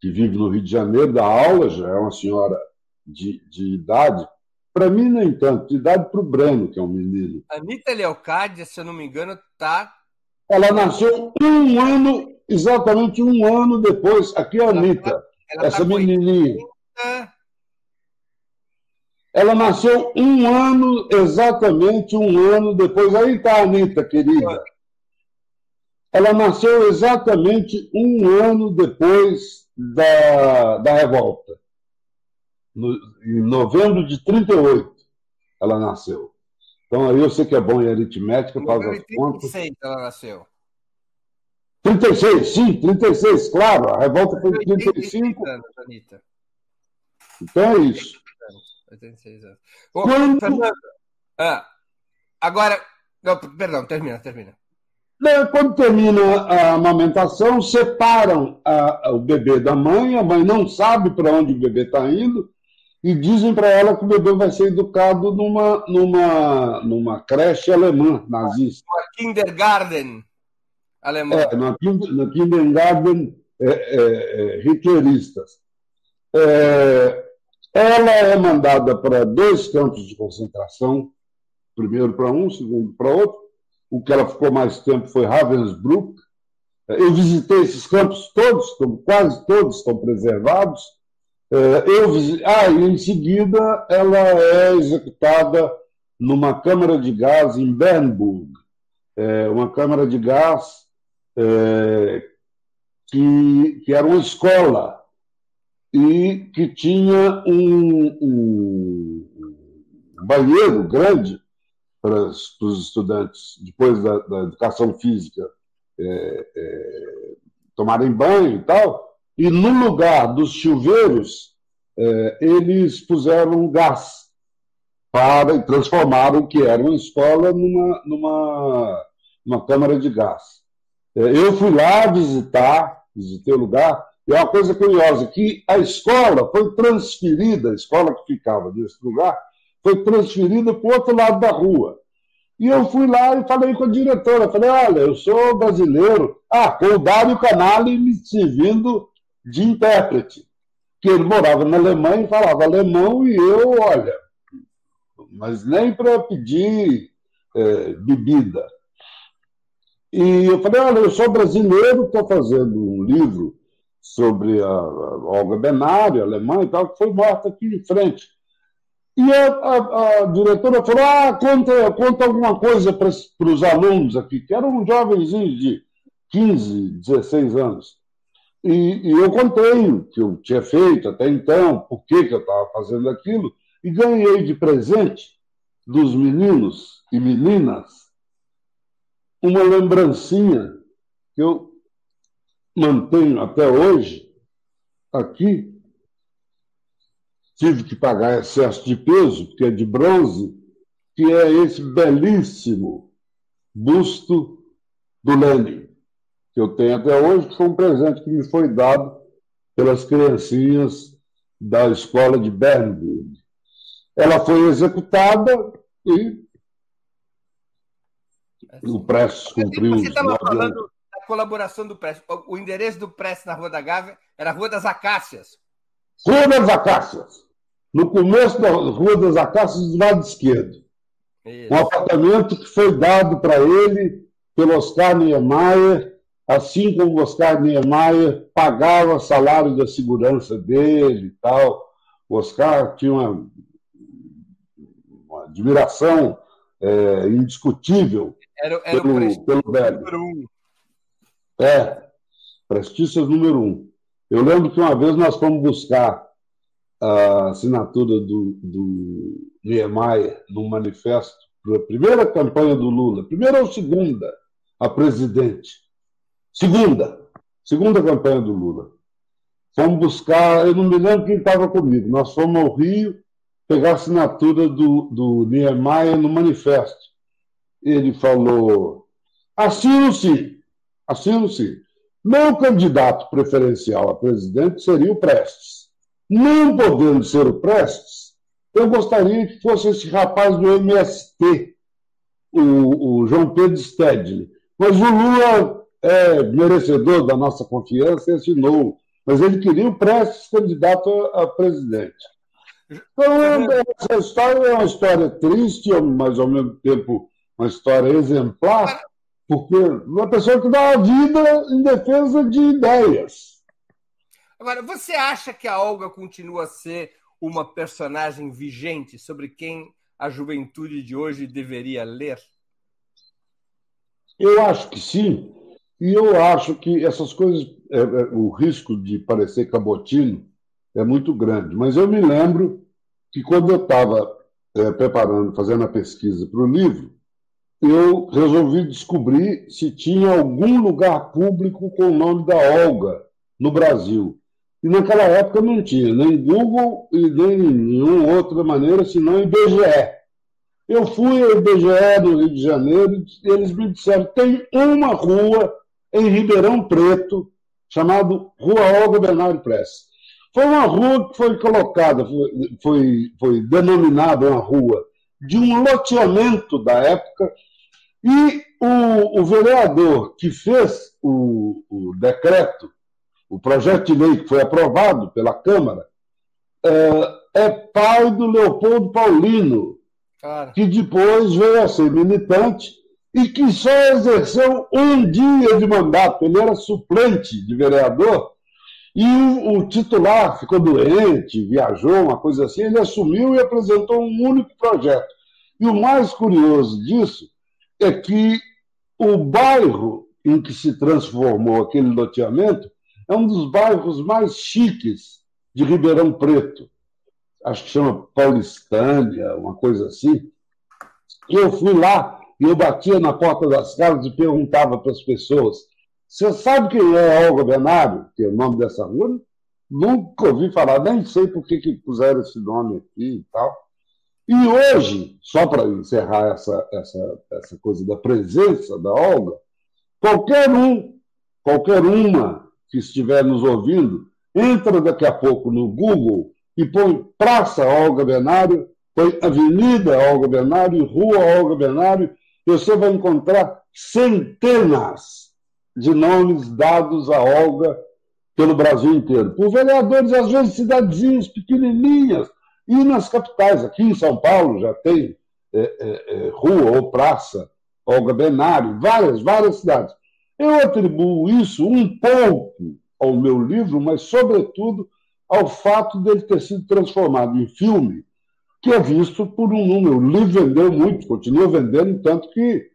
que vive no Rio de Janeiro, dá aula, já é uma senhora de, de idade. Para mim, nem tanto, de idade para o Breno, que é um menino. Anitta Leocádia, se eu não me engano, está. Ela nasceu um ano, exatamente um ano depois. Aqui é a Anitta, ela, ela essa tá menininha. 80... Ela nasceu um ano, exatamente um ano depois. Aí está a Anitta, querida. Ela nasceu exatamente um ano depois da, da revolta. No, em novembro de 38, ela nasceu. Então aí eu sei que é bom em aritmética, faz as contas. 36 ela nasceu. 36, sim, 36, claro. A revolta foi em 35. Anos, Anitta. Então é isso. 86 anos. Ô, Quando... Fernando, ah, agora. Não, perdão, termina, termina. Quando termina a amamentação, separam a, a, o bebê da mãe, a mãe não sabe para onde o bebê está indo, e dizem para ela que o bebê vai ser educado numa, numa, numa creche alemã nazista. Uma kindergarten alemã. É, na, na kindergarten é, é, é, hitleristas. É, ela é mandada para dois campos de concentração, primeiro para um, segundo para outro. O que ela ficou mais tempo foi Ravensbrück. Eu visitei esses campos todos, quase todos estão preservados. É, eu Ah, e em seguida ela é executada numa câmara de gás em Bernburg, é, uma câmara de gás que, era uma escola e que tinha um banheiro grande para os estudantes, depois da, da educação física, é, é, tomarem banho e tal, e no lugar dos chuveiros, é, eles puseram gás. para e transformaram o que era uma escola numa, numa, numa câmara de gás. É, eu fui lá visitar, visitei o lugar, e é uma coisa curiosa, que a escola foi transferida, a escola que ficava nesse lugar, foi transferida para o outro lado da rua. E eu fui lá e falei com a diretora, falei, olha, eu sou brasileiro, ah, com o Dário Canali me servindo de intérprete, que ele morava na Alemanha e falava alemão, e eu, olha, mas nem para pedir é, bebida. E eu falei, olha, eu sou brasileiro, estou fazendo um livro sobre a, Olga Benário, alemã e tal, que foi morta aqui em frente. E a, a, a diretora falou, ah, conta, conta alguma coisa para os alunos aqui, que eram jovenzinhos de 15, 16 anos. E, e, eu contei o que eu tinha feito até então, por que, que eu estava fazendo aquilo, e ganhei de presente dos meninos e meninas uma lembrancinha que eu mantenho até hoje aqui. Tive que pagar excesso de peso, porque é de bronze, que é esse belíssimo busto do Lenin, que eu tenho até hoje, que foi um presente que me foi dado pelas criancinhas da escola de Bernburg. Ela foi executada e o Prestes cumpriu Você estava falando da colaboração do Prestes. O endereço do Prestes na Rua da Gávea era Rua das Acácias. Rua das Acácias. No começo da Rua das Acácias, do lado esquerdo. Isso. Um apartamento que foi dado para ele pelo Oscar Niemeyer, assim como o Oscar Niemeyer pagava salário da segurança dele e tal. O Oscar tinha uma, uma admiração é, indiscutível era, era pelo, o pelo velho. número um. É, prestícios número um. Eu lembro que uma vez nós fomos buscar a assinatura do, do Niemeyer no manifesto para a primeira campanha do Lula, primeira ou segunda, a presidente. Segunda, segunda campanha do Lula. Fomos buscar, eu não me lembro quem estava comigo, nós fomos ao Rio pegar a assinatura do, do Niemeyer no manifesto ele falou: assino sim, assino sim. Meu candidato preferencial a presidente seria o Prestes. Não podendo ser o Prestes, eu gostaria que fosse esse rapaz do MST, o, o João Pedro Stedley. Mas o Lula é merecedor da nossa confiança e assinou. Mas ele queria o Prestes candidato a, a presidente. Então, essa história é uma história triste, mas ao mesmo tempo uma história exemplar, porque uma pessoa que dá a vida em defesa de ideias. Agora, você acha que a Olga continua a ser uma personagem vigente sobre quem a juventude de hoje deveria ler? Eu acho que sim. E eu acho que essas coisas, é, é, o risco de parecer cabotino é muito grande. Mas eu me lembro que quando eu estava é, preparando, fazendo a pesquisa para o livro, eu resolvi descobrir se tinha algum lugar público com o nome da Olga no Brasil. E naquela época não tinha, nem Google e nem nenhuma outra maneira, senão IBGE. Eu fui ao IBGE do Rio de Janeiro e eles me disseram tem uma rua em Ribeirão Preto, chamada Rua Olga Bernardo Press. Foi uma rua que foi colocada, foi, foi, foi denominada uma rua de um loteamento da época e o, o vereador que fez o, o, decreto, o projeto de lei que foi aprovado pela Câmara, é, é pai do Leopoldo Paulino, Cara. que depois veio a ser militante e que só exerceu um dia de mandato. Ele era suplente de vereador e o, o, titular ficou doente, viajou, uma coisa assim. Ele assumiu e apresentou um único projeto. E o mais curioso disso é que o bairro em que se transformou aquele loteamento é um dos bairros mais chiques de Ribeirão Preto. Acho que chama Paulistânia, uma coisa assim. E eu fui lá e eu batia na porta das casas e perguntava para as pessoas: Você sabe quem é Olga Benário, que é o nome dessa rua? Nunca ouvi falar, nem sei por que, que puseram esse nome aqui e tal. E hoje, só para encerrar essa, essa, essa coisa da presença da Olga, qualquer um, qualquer uma que estiver nos ouvindo, entra daqui a pouco no Google e põe Praça Olga Benário, põe Avenida Olga Benário, Rua Olga Benário, e você vai encontrar centenas de nomes dados a Olga pelo Brasil inteiro, por vereadores, às vezes cidadezinhas pequenininhas, e nas capitais. Aqui em São Paulo já tem é, é, é, rua ou praça, Olga Benário, várias, várias cidades. Eu atribuo isso um pouco ao meu livro, mas, sobretudo, ao fato dele ter sido transformado em filme, que é visto por um número. O livro vendeu muito, continua vendendo, tanto que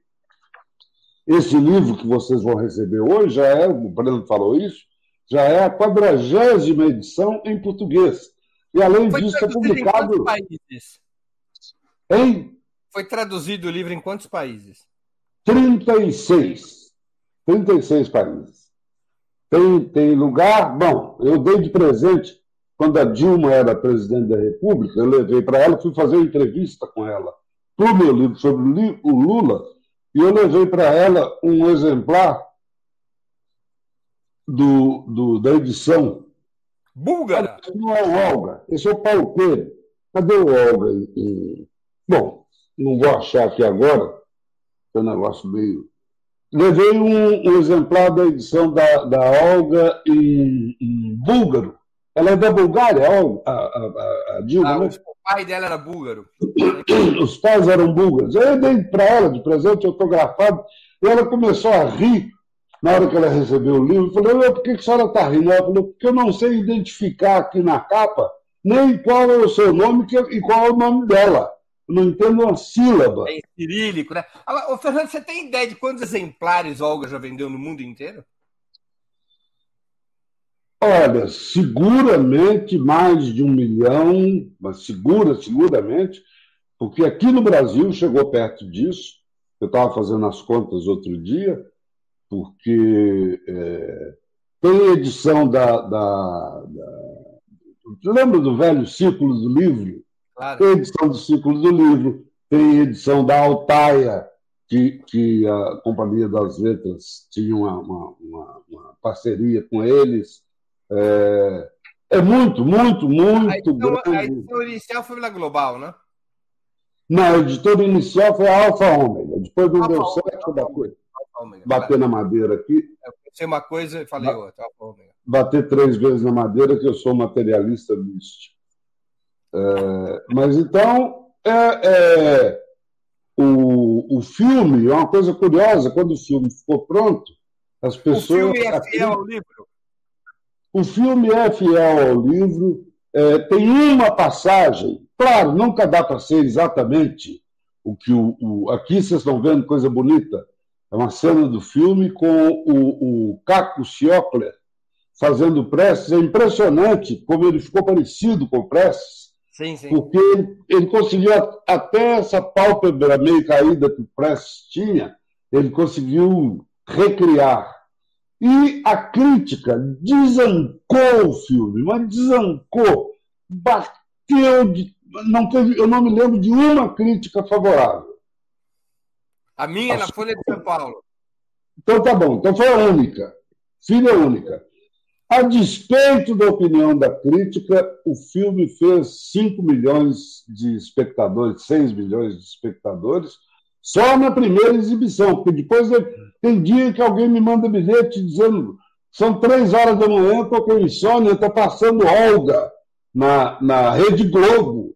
esse livro que vocês vão receber hoje já é, o Breno falou isso, já é a quadragésima edição em português. E além Foi disso, é publicado. Em quantos países? Hein? Foi traduzido o livro em quantos países? 36. 36 países. Tem, tem lugar. Bom, eu dei de presente, quando a Dilma era presidente da República, eu levei para ela, fui fazer uma entrevista com ela para o meu livro sobre o Lula, e eu levei para ela um exemplar do, do, da edição Búlgara! Não é o Olga, esse é o Paulo Coelho. Cadê o Olga? Bom, não vou achar aqui agora, é um negócio meio. Levei um, um, exemplar da edição da, da Olga em, em, búlgaro. Ela é da Bulgária, a, a, a, Dilma. Ah, né? O pai dela era búlgaro. [clears throat] Os pais eram búlgaros. Aí eu dei para ela de presente autografado e ela começou a rir na hora que ela recebeu o livro, eu falei, por que a senhora está rindo? Ela falou, porque eu não sei identificar aqui na capa nem qual é o seu nome e qual é o nome dela. Não entendo uma sílaba. É cirílico, né? Ô, Fernando, você tem ideia de quantos exemplares Olga já vendeu no mundo inteiro? Olha, seguramente mais de um milhão, mas segura, seguramente, porque aqui no Brasil chegou perto disso. Eu estava fazendo as contas outro dia, porque é, tem edição da, da, da, Lembra do velho Círculo do Livro? Claro. Tem edição do Círculo do Livro, tem edição da Altaia, que, que a Companhia das Letras tinha uma, uma, uma, uma parceria com eles. É, é muito, muito, muito a edição, grande. A edição inicial foi na Global, né? Não, a editora inicial foi a Alfa Ômega. Depois não Alfa deu certo da coisa bater na madeira aqui. Eu pensei uma coisa e falei outra. Bater três vezes na madeira, que eu sou materialista místico. É, mas então, é, é, o, o filme é uma coisa curiosa. Quando o filme ficou pronto, as pessoas. O filme é fiel ao livro? O filme é fiel ao livro. É, tem uma passagem, claro, nunca dá para ser exatamente o que o, o, aqui vocês estão vendo coisa bonita. É uma cena do filme com o, o Caco Ciocler fazendo Prestes. É impressionante como ele ficou parecido com Prestes. Sim, sim. Porque ele, ele conseguiu até essa pálpebra meio caída que o Prestes tinha, ele conseguiu recriar. E a crítica desancou o filme, mas desancou, bateu de. Não teve, eu não me lembro de uma crítica favorável. A minha é na Folha de São Paulo. Então tá bom. Então foi a única. Filha única. A despeito da opinião da crítica, o filme fez 5 milhões de espectadores, 6 milhões de espectadores, só na primeira exibição, porque depois tem dia que alguém me manda bilhete dizendo são três horas da manhã, estou com insônia, estou passando Olga na, na Rede Globo.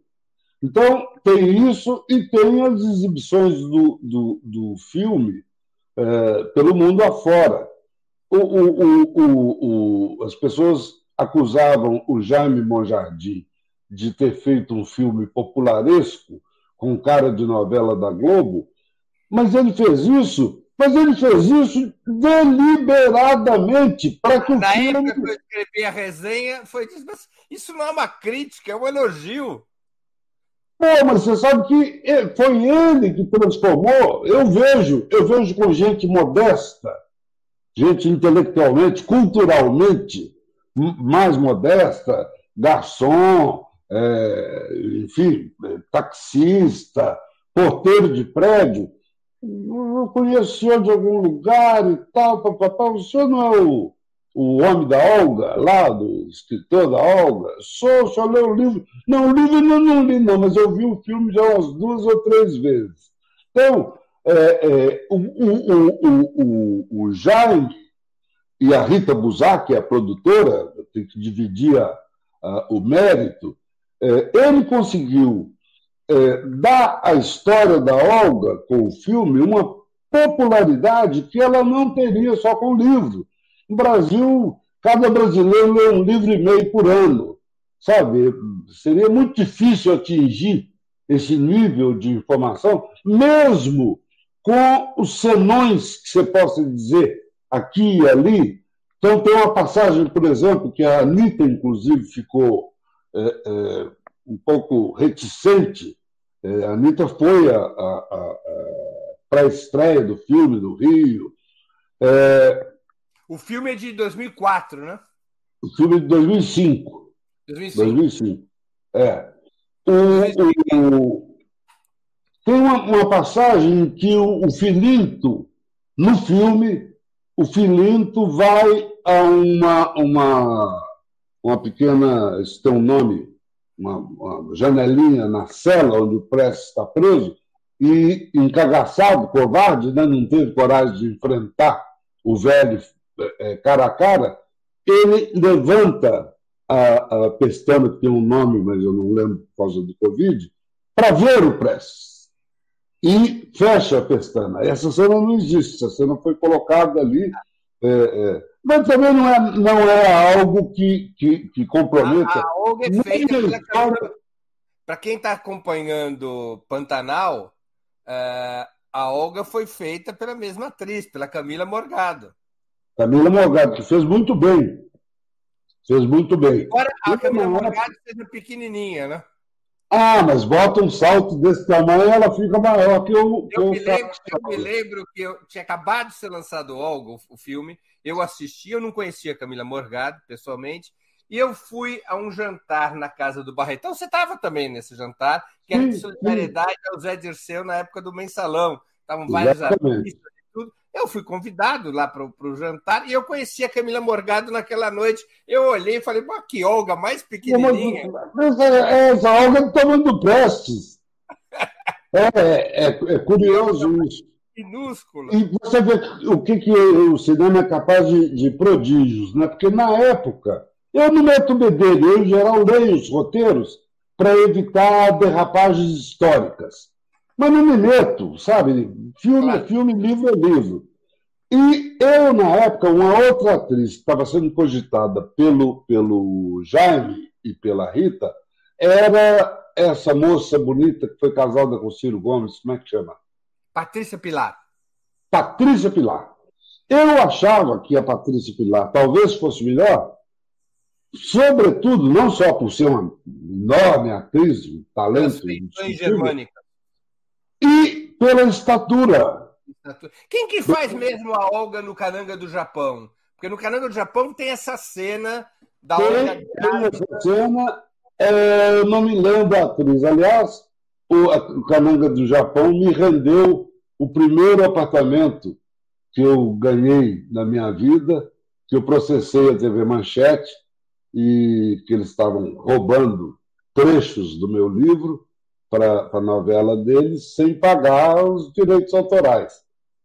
Então, tem isso e tem as exibições do, do, do filme é, pelo mundo afora. O, o, o, as pessoas acusavam o Jaime Monjardim de ter feito um filme popularesco com cara de novela da Globo, mas ele fez isso, mas ele fez isso deliberadamente para que o Na filme... época que eu escrevi a resenha, foi isso não é uma crítica, é um elogio. Pô, mas você sabe que foi ele que transformou. Eu vejo, eu vejo com gente modesta, gente intelectualmente, culturalmente mais modesta, garçom, é, enfim, taxista, porteiro de prédio. Eu conheço o senhor de algum lugar e tal, papapá. O senhor não é o, o homem da Olga, lá, do escritor da Olga? Sou, só leu o livro. Não, o livro eu não li, não, mas eu vi o filme já umas duas ou três vezes. Então, é, é, o, o, o, o, Jaime e a Rita Buzac, a produtora, tem que dividir a, a, o mérito, é, ele conseguiu é, dar à história da Olga com o filme uma popularidade que ela não teria só com o livro. No Brasil, cada brasileiro lê um livro e meio por ano, sabe? Seria muito difícil atingir esse nível de informação, mesmo com os senões que você possa dizer aqui e ali. Então, tem uma passagem, por exemplo, que a Anitta, inclusive, ficou é, é, um pouco reticente. É, a Anitta foi a, a, a, para a estreia do filme do Rio. É, o filme é de 2004, né? O filme é de 2005. 2005. 2005. É. O, o, tem uma, uma, passagem em que o, o Filinto, no filme, o Filinto vai a uma, uma, uma pequena, esse tem um nome, uma, uma janelinha na cela onde o Prestes está preso, e encagaçado, covarde, né, não teve coragem de enfrentar o velho é, cara a cara, ele levanta a, a pestana, que tem um nome, mas eu não lembro por causa do Covid, para ver o Prestes. E fecha a pestana. Essa cena não existe, essa cena foi colocada ali. É, é, mas também não é, não é algo que, que, que comprometa. A, a Olga é feita Para quem está acompanhando Pantanal, uh, a Olga foi feita pela mesma atriz, pela Camila Morgado. Camila Morgado, que fez muito bem. Fez muito bem. Agora a Camila Morgado seja pequenininha, né? Ah, mas bota um salto desse tamanho, ela fica maior que o. Eu, me, lembro, eu me lembro que eu tinha acabado de ser lançado Olga, o filme. Eu assisti, eu não conhecia a Camila Morgado pessoalmente, e eu fui a um jantar na casa do Barretão. Você estava também nesse jantar, que era de solidariedade ao Zé Dirceu na época do mensalão. Estavam vários artistas eu fui convidado lá para o jantar e eu conheci a Camila Morgado naquela noite. Eu olhei e falei, pô, que Olga mais pequenininha. Mas, é, essa Olga está muito Prestes. [laughs] É, é, é, curioso isso. Minúscula. E você vê o que, que o cinema é capaz de, de prodígios, né? Porque na época, eu não meto bedelho, eu em geral leio os roteiros para evitar derrapagens históricas. Mas não me meto, sabe? Filme é filme, livro é livro. E eu, na época, uma outra atriz que estava sendo cogitada pelo, pelo Jaime e pela Rita era essa moça bonita que foi casada com o Ciro Gomes, como é que chama? Patrícia Pilar. Patrícia Pilar. Eu achava que a Patrícia Pilar talvez fosse melhor, sobretudo, não só por ser uma enorme atriz, um talento. germânica e pela estatura. Quem que faz mesmo a Olga no Cananga do Japão? Porque no Cananga do Japão tem essa cena da tem, Olga. Tem essa cena, é, eu não me lembro da atriz. Aliás, o, o Cananga do Japão me rendeu o primeiro apartamento que eu ganhei na minha vida, que eu processei a TV Manchete e que eles estavam roubando trechos do meu livro para a novela deles sem pagar os direitos autorais.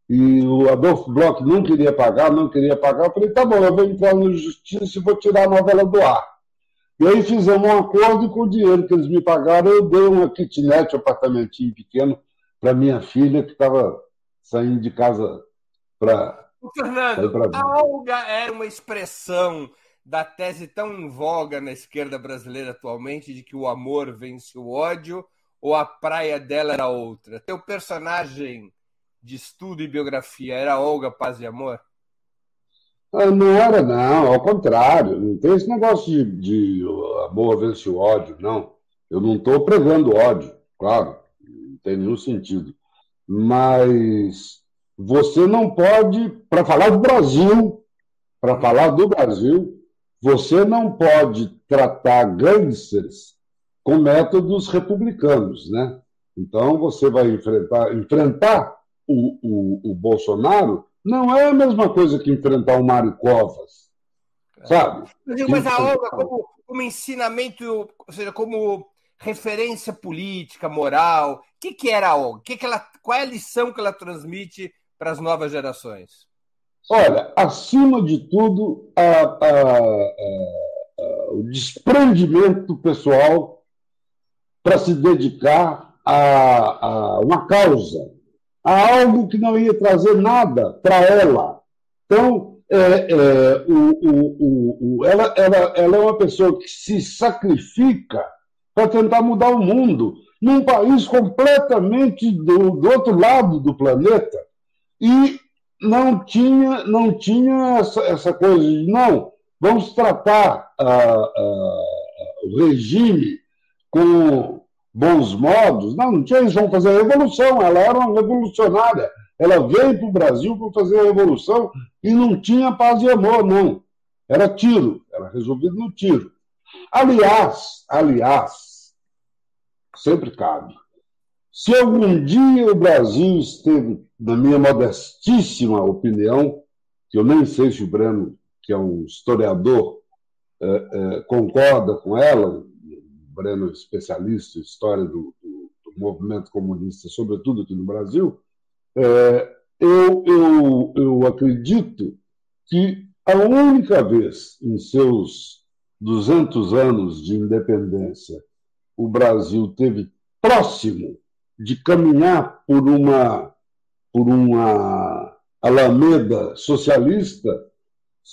E o Adolfo Bloch não queria pagar, não queria pagar. Eu falei, tá bom, eu vou entrar na justiça e vou tirar a novela do ar. E aí fizemos um acordo e com o dinheiro que eles me pagaram, eu dei uma kitnet, um apartamentinho pequeno, para minha filha que estava saindo de casa para. Fernando, a Olga era uma expressão da tese tão em voga na esquerda brasileira atualmente de que o amor vence o ódio ou a praia dela era outra? Teu personagem de estudo e biografia era Olga Paz e Amor? Ah, não era, não, ao contrário. Não tem esse negócio de, de amor vence o ódio, não. Eu não estou pregando ódio, claro, não tem nenhum sentido. Mas você não pode, para falar do Brasil, para falar do Brasil, você não pode tratar gangsters com métodos republicanos, né? Então você vai enfrentar, enfrentar o, o, o Bolsonaro não é a mesma coisa que enfrentar o Mário Covas, sabe? Mas a Olga, como, como ensinamento, ou seja, como referência política, moral, o que, que era a Olga? Que que ela, qual é a lição que ela transmite para as novas gerações? Olha, acima de tudo, a, a, a, o desprendimento pessoal para se dedicar a, uma causa, a algo que não ia trazer nada para ela. Então, é, é, o, o, o, ela, ela, ela é uma pessoa que se sacrifica para tentar mudar o mundo num país completamente do, do outro lado do planeta e não tinha não tinha essa, essa coisa de não vamos tratar a, a, o regime com bons modos? Não não tinha eles vão fazer a revolução. Ela era uma revolucionária. Ela veio para o Brasil para fazer a revolução e não tinha paz e amor não. Era tiro. Era resolvido no tiro. Aliás aliás sempre cabe. Se algum dia o Brasil esteve, na minha modestíssima opinião, que eu nem sei se o Breno, que é um historiador, é, é, concorda com ela, Breno especialista em história do, do, do, movimento comunista, sobretudo aqui no Brasil, é, eu, eu, eu acredito que a única vez em seus 200 anos de independência o Brasil teve próximo de caminhar por uma, por uma alameda socialista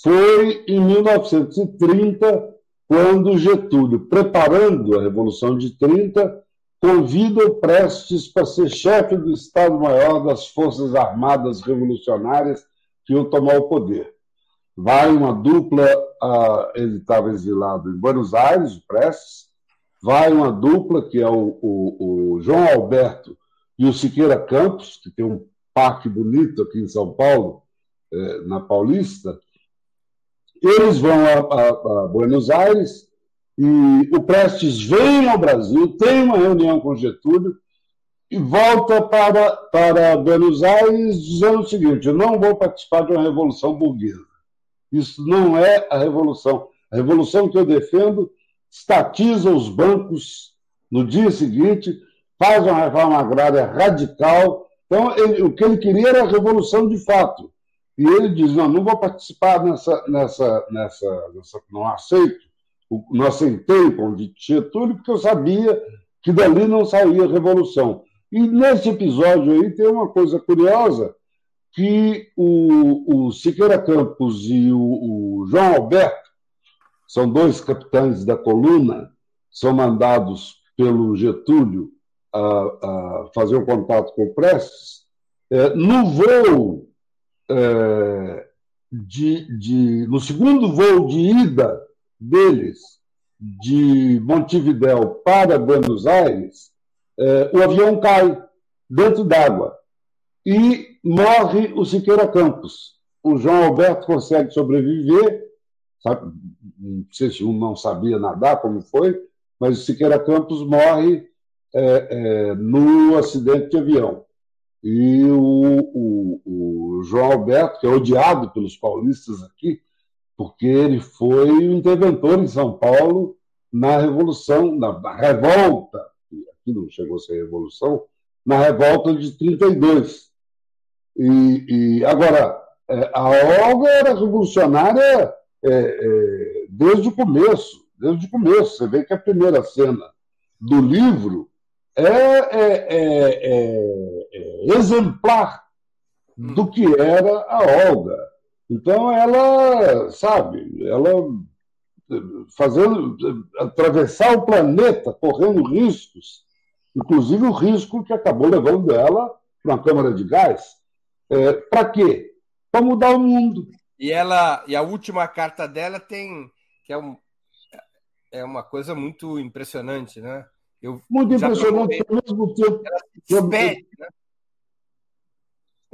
foi em 1930, quando Getúlio, preparando a Revolução de 30, convida o Prestes para ser chefe do Estado-Maior das Forças Armadas Revolucionárias que iam tomar o poder. Vai uma dupla, ele estava exilado em Buenos Aires, o Prestes, vai uma dupla, que é o, o, o João Alberto e o Siqueira Campos, que tem um parque bonito aqui em São Paulo, é, na Paulista. Eles vão a, a, a, Buenos Aires e o Prestes vem ao Brasil, tem uma reunião com Getúlio e volta para, para Buenos Aires dizendo o seguinte: eu não vou participar de uma revolução burguesa. Isso não é a revolução. A revolução que eu defendo estatiza os bancos no dia seguinte, faz uma reforma agrária radical. Então, ele, o que ele queria era a revolução de fato. E ele diz: não, não vou participar nessa, nessa, nessa, nessa não aceito, não aceitei o convite de Getúlio, porque eu sabia que dali não saía revolução. E nesse episódio aí tem uma coisa curiosa, que o, o Siqueira Campos e o, o João Alberto são dois capitães da coluna, são mandados pelo Getúlio a, a fazer um contato com o Prestes. É, no voo, é, de, de, no segundo voo de ida deles, de Montevidéu para Buenos Aires, é, o avião cai dentro d'água e morre o Siqueira Campos. O João Alberto consegue sobreviver, sabe? não sei se um não sabia nadar, como foi, mas o Siqueira Campos morre é, é, no acidente de avião. E o, o, o, João Alberto, que é odiado pelos paulistas aqui, porque ele foi o interventor em São Paulo na Revolução, na, revolta, aqui não chegou a ser revolução, na revolta de 32. E, e agora, é, a Olga era revolucionária é, é, desde o começo, desde o começo. Você vê que a primeira cena do livro é, é, é, é exemplar do que era a Olga. Então ela, sabe, ela fazendo atravessar o planeta, correndo riscos, inclusive o risco que acabou levando ela para uma câmara de gás. É, para quê? Para mudar o mundo. E ela e a última carta dela tem que é, um, é uma coisa muito impressionante, né? Eu muito impressionante ao mesmo tempo. Ela despede, né?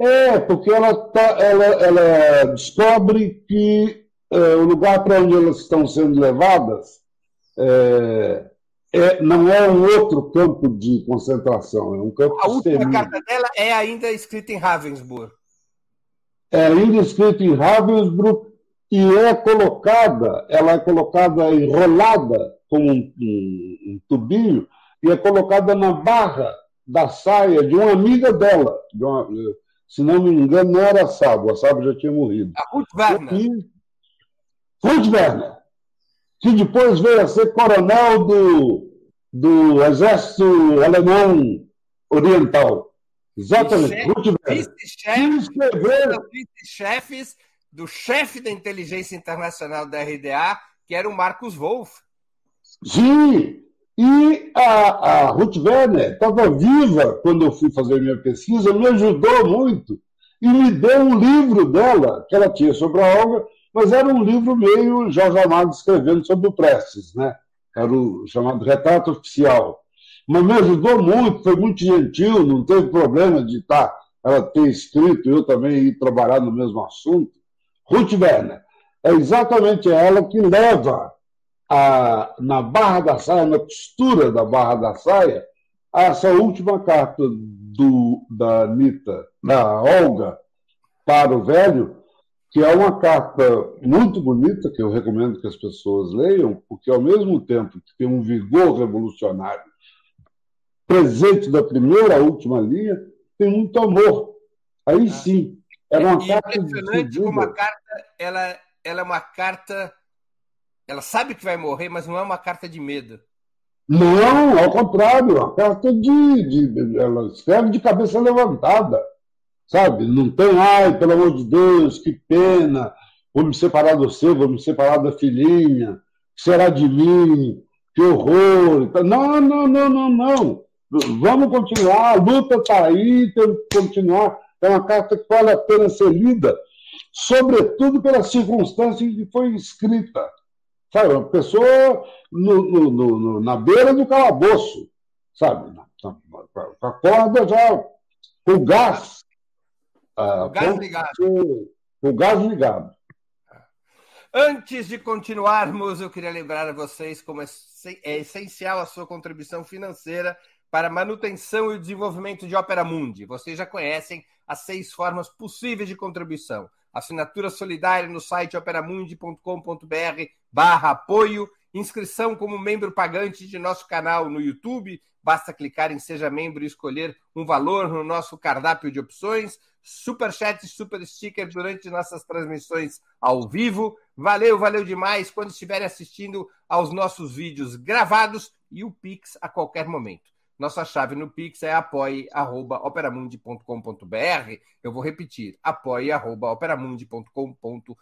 É, porque ela, tá, ela, ela descobre que é, o lugar para onde elas estão sendo levadas é, é, não é um outro campo de concentração, é um campo A última carta dela é ainda escrita em Ravensburg. É ainda escrita em Ravensbrück e é colocada, ela é colocada enrolada como um, um, um tubinho e é colocada na barra da saia de uma amiga dela. De uma, se não me engano, não era a Sabo, a Sabo já tinha morrido. A Ruth Werner. E, Ruth Werner, que depois veio a ser coronel do, do Exército Alemão Oriental. Exatamente, Ruth Werner. Vice-chefes do chefe da inteligência internacional da RDA, que era o Marcos Wolff. Sim, e a, a Ruth Werner estava viva quando eu fui fazer minha pesquisa, me ajudou muito e me deu um livro dela, que ela tinha sobre a Olga, mas era um livro meio Jorge Amado escrevendo sobre o Prestes, né? Era o chamado Retrato Oficial. Mas me ajudou muito, foi muito gentil, não teve problema de estar, tá, ela ter escrito e eu também ir trabalhar no mesmo assunto. Ruth Werner. É exatamente ela que leva a, na barra da saia, na costura da barra da saia, essa última carta do, da Anitta, da Olga, para o velho, que é uma carta muito bonita, que eu recomendo que as pessoas leiam, porque ao mesmo tempo que tem um vigor revolucionário presente da primeira à última linha, tem muito amor. Aí ah. sim, é uma é carta impressionante como a carta ela, ela é uma carta ela sabe que vai morrer, mas não é uma carta de medo. Não, ao contrário, é uma carta de, de, Ela escreve de cabeça levantada, sabe? Não tem, ai, pelo amor de Deus, que pena, vou me separar do seu, vou me separar da filhinha, será de mim, que horror. Não, não, não, não, não. Vamos continuar, a luta está aí, tem que continuar. É uma carta que vale a pena ser lida, sobretudo pelas circunstâncias em que foi escrita. Sabe, uma pessoa no, no, no, na beira do calabouço, sabe? Com a corda já, com o gás. Ah, o gás ligado. Com o gás ligado. Antes de continuarmos, eu queria lembrar a vocês como é, é essencial a sua contribuição financeira para a manutenção e desenvolvimento de Opera Mundi. Vocês já conhecem as seis formas possíveis de contribuição assinatura solidária no site operamundi.com.br barra apoio, inscrição como membro pagante de nosso canal no YouTube, basta clicar em Seja Membro e escolher um valor no nosso cardápio de opções, super chat super sticker durante nossas transmissões ao vivo. Valeu, valeu demais quando estiverem assistindo aos nossos vídeos gravados e o Pix a qualquer momento. Nossa chave no Pix é apoie.operamundi.com.br. Eu vou repetir, apoie.operamundi.com.br.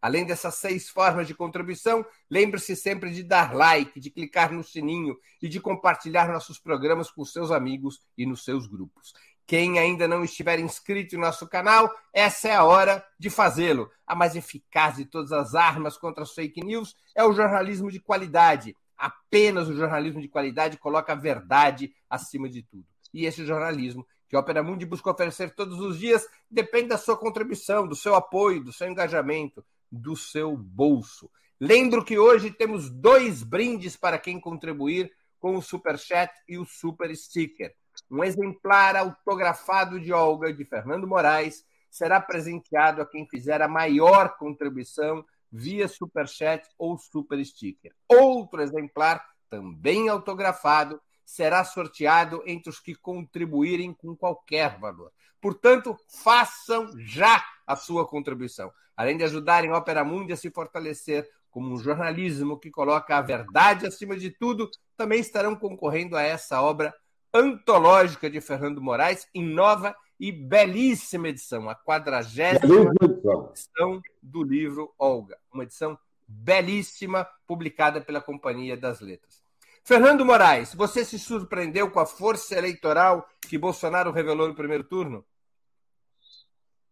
Além dessas seis formas de contribuição, lembre-se sempre de dar like, de clicar no sininho e de compartilhar nossos programas com seus amigos e nos seus grupos. Quem ainda não estiver inscrito em nosso canal, essa é a hora de fazê-lo. A mais eficaz de todas as armas contra as fake news é o jornalismo de qualidade Apenas o jornalismo de qualidade coloca a verdade acima de tudo. E esse jornalismo que a Opera Mundi busca oferecer todos os dias depende da sua contribuição, do seu apoio, do seu engajamento, do seu bolso. Lembro que hoje temos dois brindes para quem contribuir com o Super Chat e o Super Sticker. Um exemplar autografado de Olga de Fernando Moraes será presenteado a quem fizer a maior contribuição via superchat ou super sticker. Outro exemplar, também autografado, será sorteado entre os que contribuírem com qualquer valor. Portanto, façam já a sua contribuição. Além de ajudarem a Opera Mundi a se fortalecer como um jornalismo que coloca a verdade acima de tudo, também estarão concorrendo a essa obra antológica de Fernando Moraes em nova e belíssima edição, a quadragésima edição do livro Olga, uma edição belíssima, publicada pela Companhia das Letras. Fernando Moraes, você se surpreendeu com a força eleitoral que Bolsonaro revelou no primeiro turno?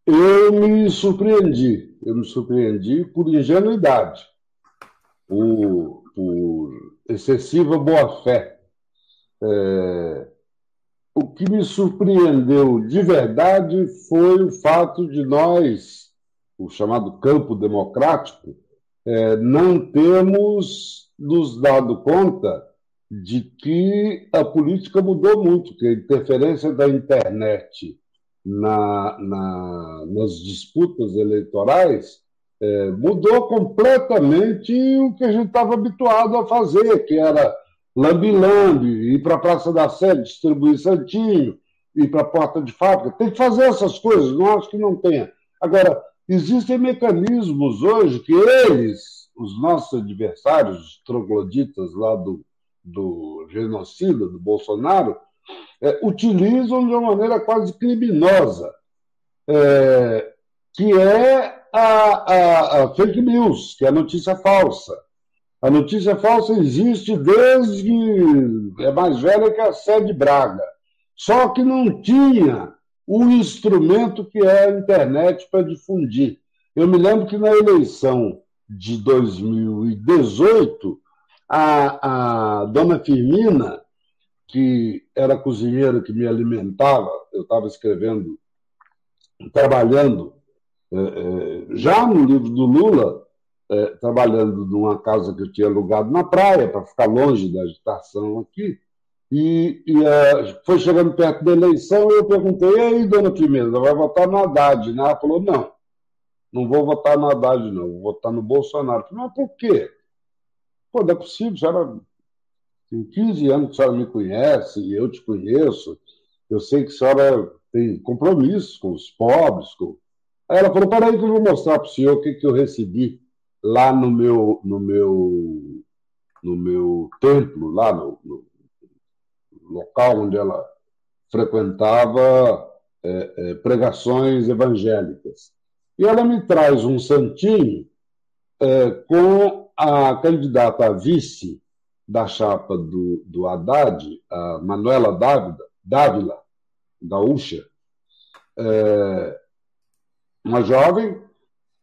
Eu me surpreendi. Eu me surpreendi por ingenuidade, por, por excessiva boa-fé. É, o que me surpreendeu de verdade foi o fato de nós, o chamado campo democrático, é, não termos nos dado conta de que a política mudou muito, que a interferência da internet na, na, nas disputas eleitorais é, mudou completamente o que a gente estava habituado a fazer, que era lambi-lambi, ir para a Praça da Sé, distribuir santinho, ir para a porta de fábrica. Tem que fazer essas coisas, não acho que não tenha. Agora, existem mecanismos hoje que eles, os nossos adversários, os trogloditas lá do, do genocida, do Bolsonaro, é, utilizam de uma maneira quase criminosa, é, que é a, a, a, fake news, que é a notícia falsa. A notícia falsa existe desde é mais velha que a sede Braga, só que não tinha o instrumento que é a internet para difundir. Eu me lembro que na eleição de 2018, a, a dona Firmina que era cozinheiro que me alimentava, eu estava escrevendo, trabalhando, é, é, já no livro do Lula, é, trabalhando numa casa que eu tinha alugado na praia, para ficar longe da agitação aqui, e, e foi chegando perto da eleição, eu perguntei, e aí, dona Pimenta, vai votar no Haddad? Né? Ela falou, não, não vou votar no Haddad, não, vou votar no Bolsonaro. Falei, mas por quê? Pô, não é possível, a senhora tem 15 anos que a senhora me conhece, e eu te conheço, eu sei que a senhora tem compromissos com os pobres. Com... Aí ela falou: peraí, que eu vou mostrar para o senhor o que, que eu recebi lá no meu, no meu, no meu templo, lá no, no local onde ela frequentava é, é, pregações evangélicas. E ela me traz um santinho é, com a candidata a vice da chapa do, do Haddad, a Manuela Dávila, Dávila gaúcha, é, uma jovem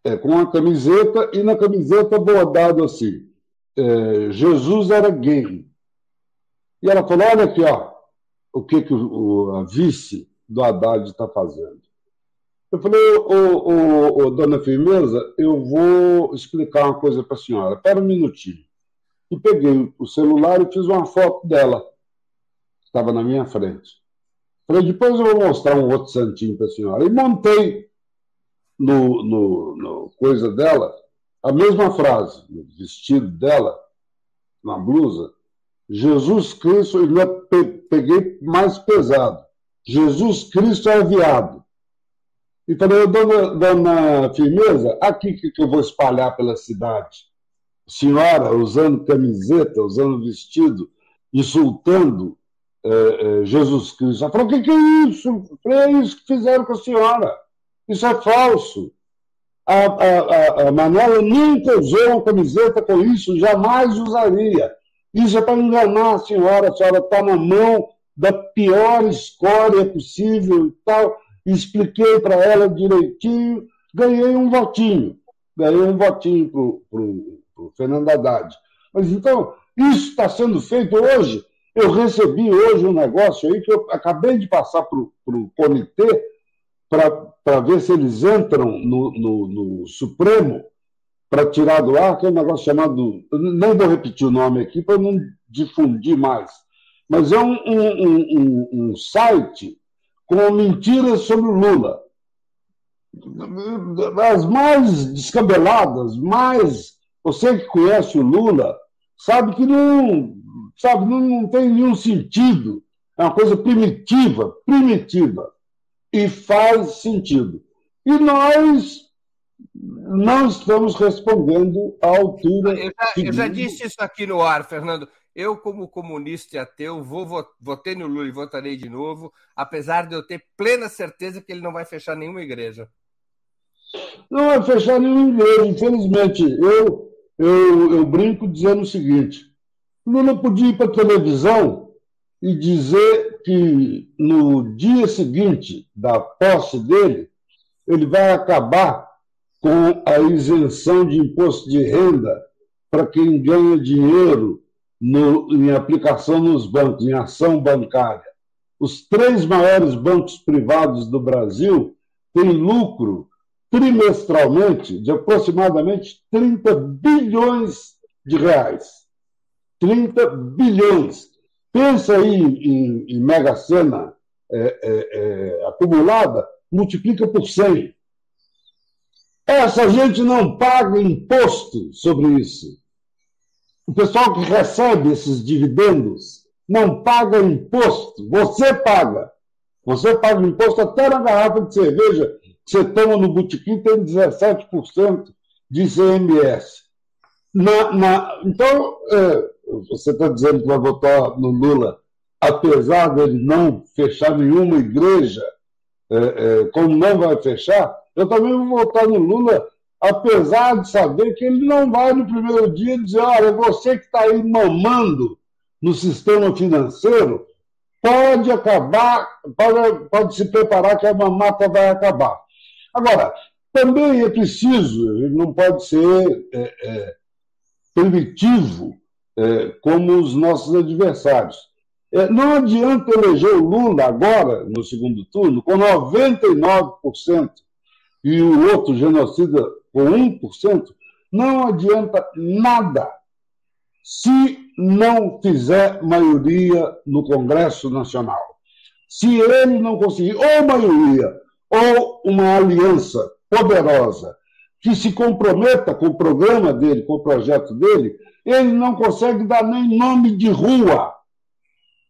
é, com uma camiseta e na camiseta bordado assim, é, Jesus era gay. E ela falou, olha aqui, ó, o que, que o a vice do Haddad está fazendo. Eu falei, ô, ô, ô, dona Firmeza, eu vou explicar uma coisa para a senhora. Espera um minutinho e peguei o celular e fiz uma foto dela. Estava na minha frente. Falei, depois eu vou mostrar um outro santinho para a senhora. E montei no, no, no, coisa dela a mesma frase, no vestido dela, na blusa. Jesus Cristo, e peguei mais pesado. Jesus Cristo é viado. E falei, dona, dona Firmeza, aqui que eu vou espalhar pela cidade senhora usando camiseta, usando vestido, insultando é, é, Jesus Cristo. Ela falou: o que, que é isso? falei, é isso que fizeram com a senhora. Isso é falso. A, a, a, a Manuela nunca usou uma camiseta com isso, jamais usaria. Isso é para enganar a senhora, a senhora está na mão da pior escória possível e tal. Expliquei para ela direitinho, ganhei um votinho. Ganhei um votinho para o Fernando Haddad. Mas então, isso está sendo feito hoje. Eu recebi hoje um negócio aí que eu acabei de passar para o comitê para ver se eles entram no, no, no Supremo para tirar do ar, que é um negócio chamado. Nem vou repetir o nome aqui para não difundir mais. Mas é um, um, um, um site com mentiras sobre o Lula. As mais descabeladas, mais você que conhece o Lula sabe que não, sabe, não, não tem nenhum sentido. É uma coisa primitiva, primitiva. E faz sentido. E nós não estamos respondendo à altura. Eu já, eu já, disse isso aqui no ar, Fernando. Eu, como comunista e ateu, vou, votei no Lula e votarei de novo, apesar de eu ter plena certeza que ele não vai fechar nenhuma igreja. Não vai fechar nenhuma igreja, infelizmente. Eu eu, eu brinco dizendo o seguinte: Lula podia ir para a televisão e dizer que no dia seguinte da posse dele, ele vai acabar com a isenção de imposto de renda para quem ganha dinheiro no, em aplicação nos bancos, em ação bancária. Os três maiores bancos privados do Brasil têm lucro trimestralmente de aproximadamente 30 bilhões de reais. 30 bilhões. Pensa aí em, em Mega Sena é, é, é, acumulada, multiplica por 100. Essa gente não paga imposto sobre isso. O pessoal que recebe esses dividendos não paga imposto. Você paga. Você paga imposto até na garrafa de cerveja que você toma no botequim tem 17% de ICMS. Na, na, então, é, você está dizendo que vai votar no Lula, apesar dele não fechar nenhuma igreja, é, é, como não vai fechar, eu também vou votar no Lula, apesar de saber que ele não vai no primeiro dia dizer: olha, você que está aí mamando no sistema financeiro, pode acabar, pode, pode se preparar que a mamata vai acabar. Agora, também é preciso, ele não pode ser é, é, primitivo como os nossos adversários. É, não adianta eleger o Lula agora, no segundo turno, com 99% e o outro genocida com 1%, não adianta nada se não fizer maioria no Congresso Nacional. Se ele não conseguir ou maioria ou uma aliança poderosa que se comprometa com o programa dele, com o projeto dele, ele não consegue dar nem nome de rua.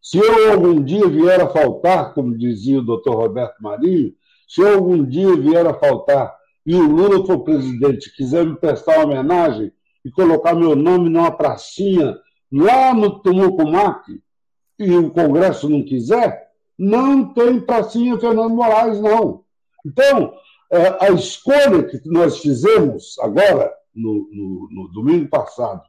Se eu algum dia vier a faltar, como dizia o doutor Roberto Marinho, se eu algum dia vier a faltar e o Lula for presidente quiser me prestar uma homenagem e colocar meu nome numa pracinha lá no Tumucumac e o Congresso não quiser, não tem pracinha Fernando Moraes, não. Então, a escolha que nós fizemos agora, no, no, no domingo passado,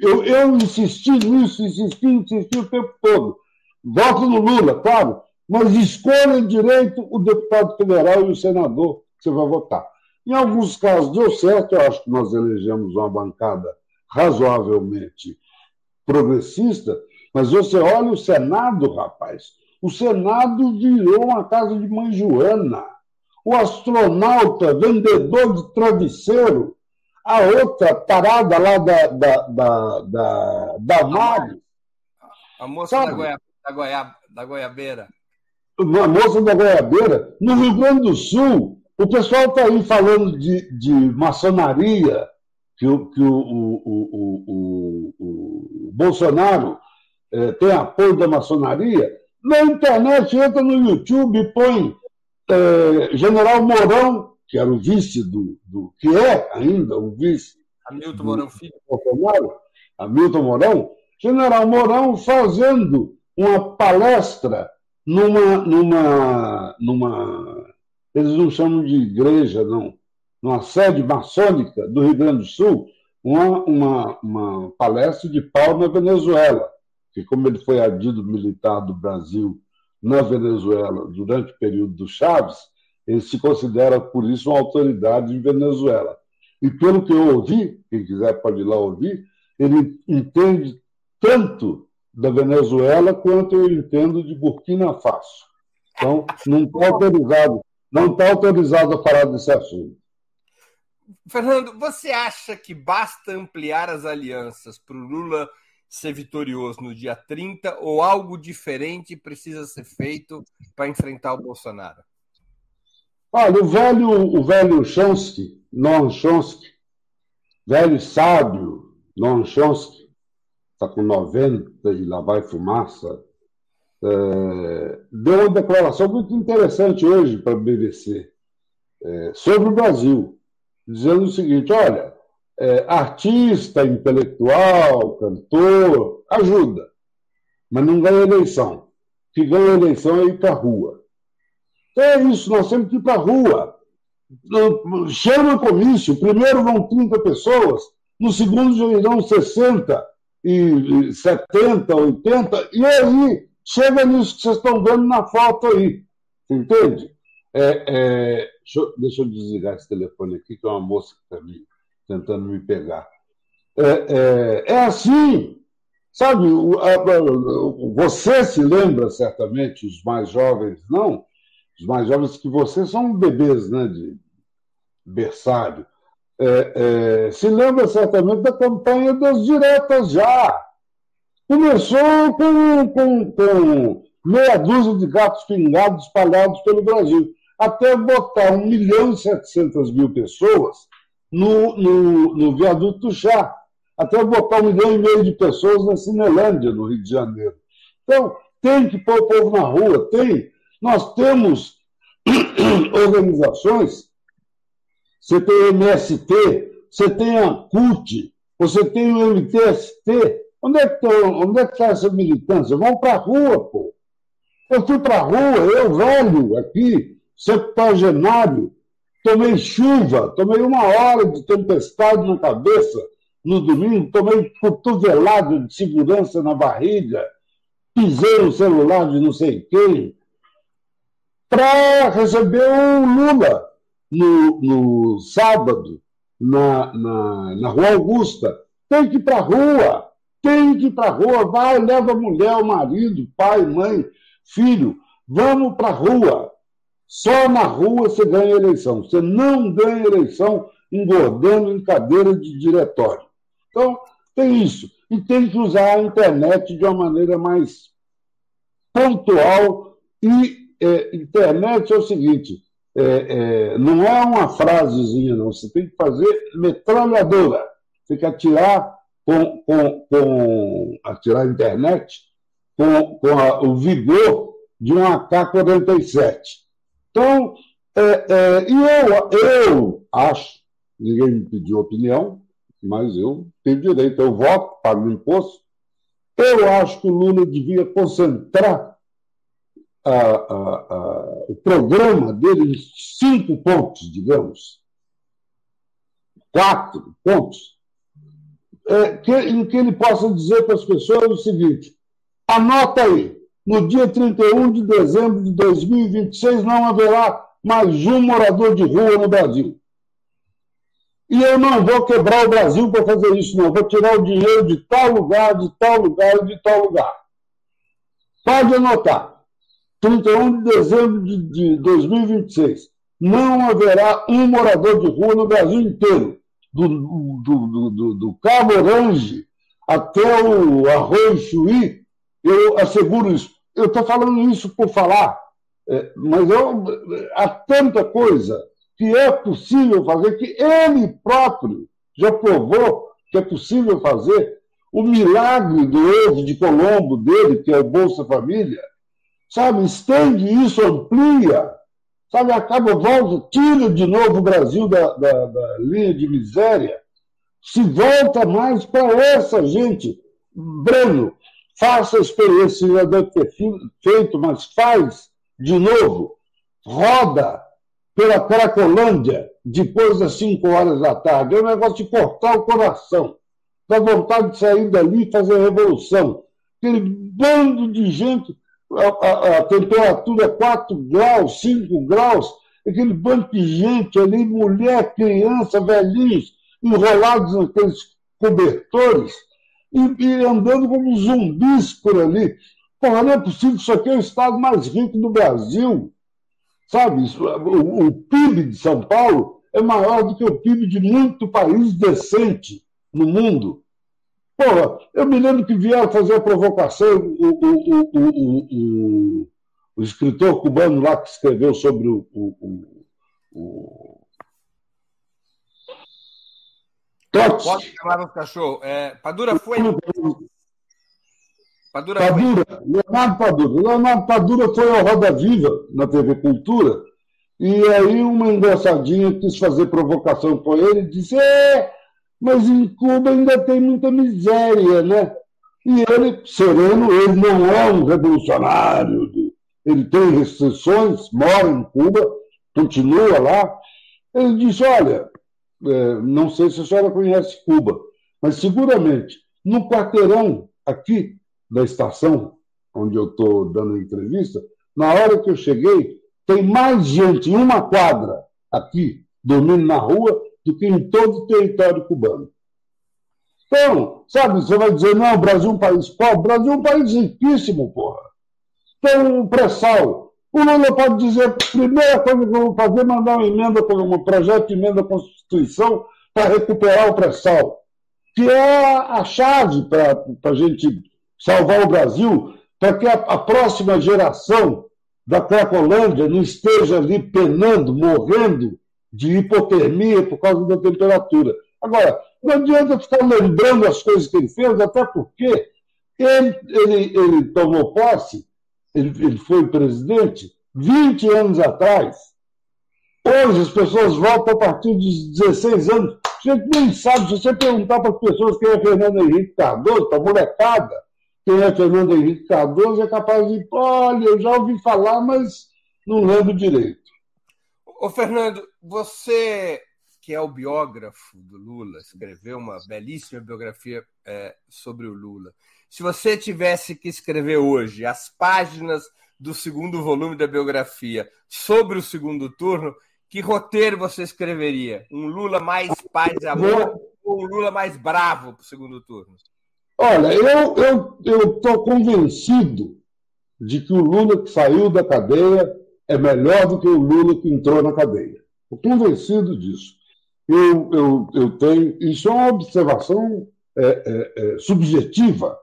eu, eu insisti nisso, insisti, insisti o tempo todo. Voto no Lula, claro, mas escolha direito o deputado federal e o senador que você vai votar. Em alguns casos deu certo, eu acho que nós elegemos uma bancada razoavelmente progressista, mas você olha o Senado, rapaz. O Senado virou uma casa de mãe Joana. O astronauta, vendedor de travesseiro, a outra parada lá da, da, da, da, da Mari. A moça da, goia, da, goia, da Goiabeira. A moça da Goiabeira. No Rio Grande do Sul, o pessoal está aí falando de, de maçonaria, que, o, que o, o, o, o Bolsonaro é, tem apoio da maçonaria. Na internet, entra no YouTube e põe é, General Mourão, que era o vice do, do. que é ainda o vice. Hamilton Mourão Filho. Bolsonaro, Hamilton Mourão. General Mourão fazendo uma palestra numa, numa, numa eles não chamam de igreja, não, numa sede maçônica do Rio Grande do Sul, uma, uma, uma palestra de Paulo na Venezuela, que como ele foi adido militar do Brasil na Venezuela durante o período do Chaves, ele se considera, por isso, uma autoridade em Venezuela. E pelo que eu ouvi, quem quiser pode ir lá ouvir, ele entende tanto da Venezuela quanto eu entendo de Burkina Faso. Então, não está autorizado não está autorizado a falar desse assunto. Fernando, você acha que basta ampliar as alianças para o Lula ser vitorioso no dia 30 ou algo diferente precisa ser feito para enfrentar o Bolsonaro? Olha, o velho, o velho Chomsky, Noam Chomsky, velho sábio Noam Chomsky, está com 90 e lá vai fumaça, é, deu uma declaração muito interessante hoje para a BBC é, sobre o Brasil, dizendo o seguinte: olha, é, artista, intelectual, cantor, ajuda, mas não ganha eleição. Que ganha eleição é ir para a rua. Então é isso, nós temos que ir para a rua. Chama comício, primeiro vão 30 pessoas, no segundo já irão 60 e 70, 80, e aí chega nisso que vocês estão vendo na foto aí. Entende? É, é, deixa, eu, deixa, eu, desligar esse telefone aqui, que é uma moça que está tentando me pegar. É, é, é assim, sabe? Você se lembra certamente, os mais jovens não, os mais jovens que vocês são bebês, né, de berçário. É, é, se lembra certamente da campanha das diretas já Começou com, com, com meia dúzia de gatos pingados espalhados pelo Brasil, até botar 1 milhão e 700 mil pessoas no, no, no viaduto do chá, até botar um milhão e meio de pessoas na Cinelândia, no Rio de Janeiro. Então, tem que pôr o povo na rua, tem. Nós temos [clears throat] organizações, você tem o MST, você tem a CUT, você tem o MTST. Onde é que está é tá essa militância? Vão para a rua, pô. Eu fui para a rua, eu velho, aqui, septuagenário, tomei chuva, tomei uma hora de tempestade na cabeça no domingo, tomei cotovelado de segurança na barriga, pisei no celular de não sei quem, para receber o Lula no, no sábado, na, na, na Rua Augusta. Tem que ir para a rua, tem que ir para a rua, vai, leva a mulher, o marido, pai, mãe, filho, vamos para a rua. Só na rua você ganha eleição. Você não ganha eleição engordando em cadeira de diretório. Então, tem isso. E tem que usar a internet de uma maneira mais pontual. E é, internet é o seguinte: é, é, não é uma frasezinha, não. Você tem que fazer metralhadora. Tem que atirar com, com, com atirar a internet com, com a, o vigor de um AK-47. Então, é, é, e eu, eu acho, ninguém me pediu opinião, mas eu tenho direito, eu voto, pago imposto. Eu acho que o Lula devia concentrar a, a, a, o programa dele em cinco pontos, digamos, quatro pontos, é, que, em que ele possa dizer para as pessoas o seguinte: anota aí, no dia 31 de dezembro de 2026 não haverá mais um morador de rua no Brasil. E eu não vou quebrar o Brasil para fazer isso, não. Vou tirar o dinheiro de tal lugar, de tal lugar e de tal lugar. Pode anotar. 31 de dezembro de, de 2026. Não haverá um morador de rua no Brasil inteiro. Do, do, do, do, do Cabo Orange até o Arroio Chuí, eu asseguro isso. Eu estou falando isso por falar, é, mas eu, há tanta coisa que é possível fazer, que ele próprio já provou que é possível fazer. O milagre do ovo de Colombo dele, que é o Bolsa Família, sabe, estende isso, amplia, sabe, acaba, volta, tira de novo o Brasil da, da, da linha de miséria, se volta mais para essa gente. Breno, faça a experiência que já deve ter feito, mas faz de novo. Roda pela Cracolândia depois das 5 horas da tarde. É um negócio de cortar o coração. Dá vontade de sair dali e fazer revolução. Aquele bando de gente, a, a, a temperatura é 4 graus, 5 graus, aquele bando de gente ali, mulher, criança, velhinhos, enrolados naqueles cobertores e, e andando como zumbis por ali. Porra, não é possível, isso aqui é o estado mais rico do Brasil. Sabe, o, o PIB de São Paulo é maior do que o PIB de muito país decente no mundo. Porra, eu me lembro que vieram fazer a provocação, o, o, o, o, escritor cubano lá que escreveu sobre o, o, Pode chamar no cachorro. É, Padura foi. Padura, Padura foi. Leonardo Padura. Leonardo Padura foi ao Roda Viva, na TV Cultura, e aí uma engraçadinha quis fazer provocação com ele e disse: é, mas em Cuba ainda tem muita miséria, né? E ele, sereno, ele não é um revolucionário, ele tem restrições, mora em Cuba, continua lá. Ele disse: olha, não sei se a senhora conhece Cuba, mas seguramente no quarteirão aqui da estação onde eu estou dando entrevista, na hora que eu cheguei, tem mais gente em uma quadra aqui, dormindo na rua, do que em todo o território cubano. Então, sabe, você vai dizer, não, o Brasil é um país pobre, o Brasil é um país riquíssimo, porra. Tem um pré-sal, o Lula pode dizer, primeira coisa que eu vou fazer é mandar uma emenda, um projeto de emenda à Constituição para recuperar o pré-sal, que é a chave para a gente salvar o Brasil, para que a, a próxima geração da Cracolândia não esteja ali penando, morrendo de hipotermia por causa da temperatura. Agora, não adianta ficar lembrando as coisas que ele fez, até porque ele, ele, ele tomou posse, ele, ele foi presidente 20 anos atrás. Hoje as pessoas votam a partir dos 16 anos. A gente nem sabe, se você perguntar para as pessoas quem é Fernando Henrique Cardoso, para a molecada, quem é Fernando Henrique Cardoso, é capaz de, olha, eu já ouvi falar, mas não lembro direito. Ô, Fernando, você que é o biógrafo do Lula, escreveu uma belíssima biografia é, sobre o Lula. Se você tivesse que escrever hoje as páginas do segundo volume da biografia sobre o segundo turno, que roteiro você escreveria? Um Lula mais paz e amor ou um Lula mais bravo para o segundo turno? Olha, eu estou convencido de que o Lula que saiu da cadeia é melhor do que o Lula que entrou na cadeia. Estou convencido disso. Eu, eu, eu tenho. Isso é uma observação é, é, é, subjetiva,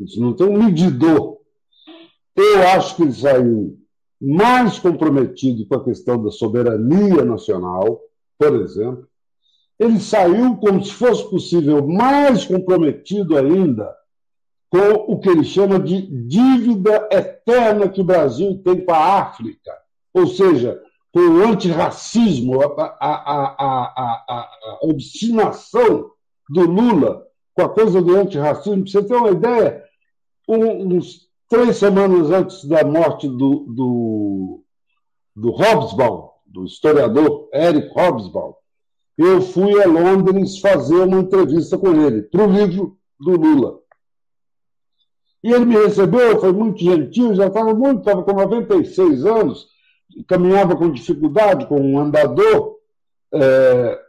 isso não tem um medidor. Eu acho que ele saiu mais comprometido com a questão da soberania nacional, por exemplo. Ele saiu, como se fosse possível, mais comprometido ainda com o que ele chama de dívida eterna que o Brasil tem com a África, ou seja, com o antirracismo, a, a, a, a, obstinação do Lula com a coisa do antirracismo. Para você ter uma ideia, uns três semanas antes da morte do, do, do Hobsbawm, do historiador Eric Hobsbawm, eu fui a Londres fazer uma entrevista com ele, para o livro do Lula. E ele me recebeu, foi muito gentil, já estava muito, estava com 96 anos, caminhava com dificuldade, com um andador, é,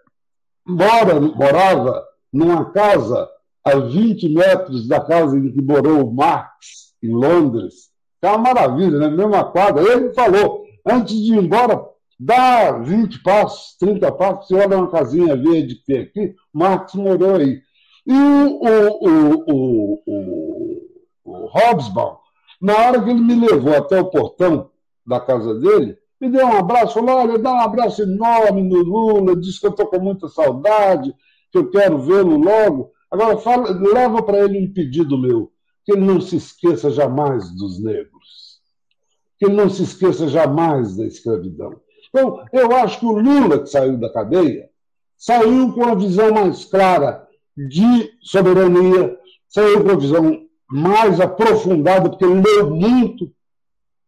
mora, morava numa casa a 20 metros da casa em que morou Marx, em Londres. É uma maravilha, né? Mesma quadra. Ele falou, antes de ir embora, dá 20 passos, 30 passos, você olha uma casinha verde que tem aqui, Marx morou aí. E o, o, o, o, o Hobsbawm, na hora que ele me levou até o portão da casa dele, me deu um abraço, falou: olha, dá um abraço enorme no Lula, disse que eu estou com muita saudade, que eu quero vê-lo logo. Agora, fala, leva para ele um pedido meu, que ele não se esqueça jamais dos negros, que ele não se esqueça jamais da escravidão. Então, eu acho que o Lula, que saiu da cadeia, saiu com uma visão mais clara de soberania, saiu com uma visão mais aprofundada, porque ele leu muito,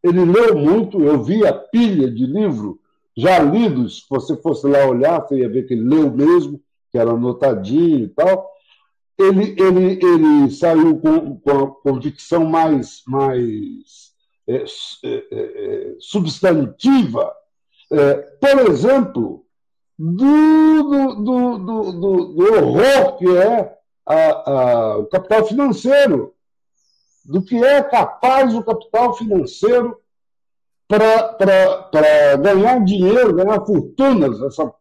ele leu muito, eu vi a pilha de livros já lidos, se você fosse lá olhar, você ia ver que ele leu mesmo, que era anotadinho e tal. Ele, ele, ele saiu com, com a convicção mais, mais é, é, é, substantiva, é, por exemplo, do, do, do, do, horror que é a, a, o capital financeiro do que é capaz o capital financeiro para ganhar dinheiro, ganhar fortunas, essa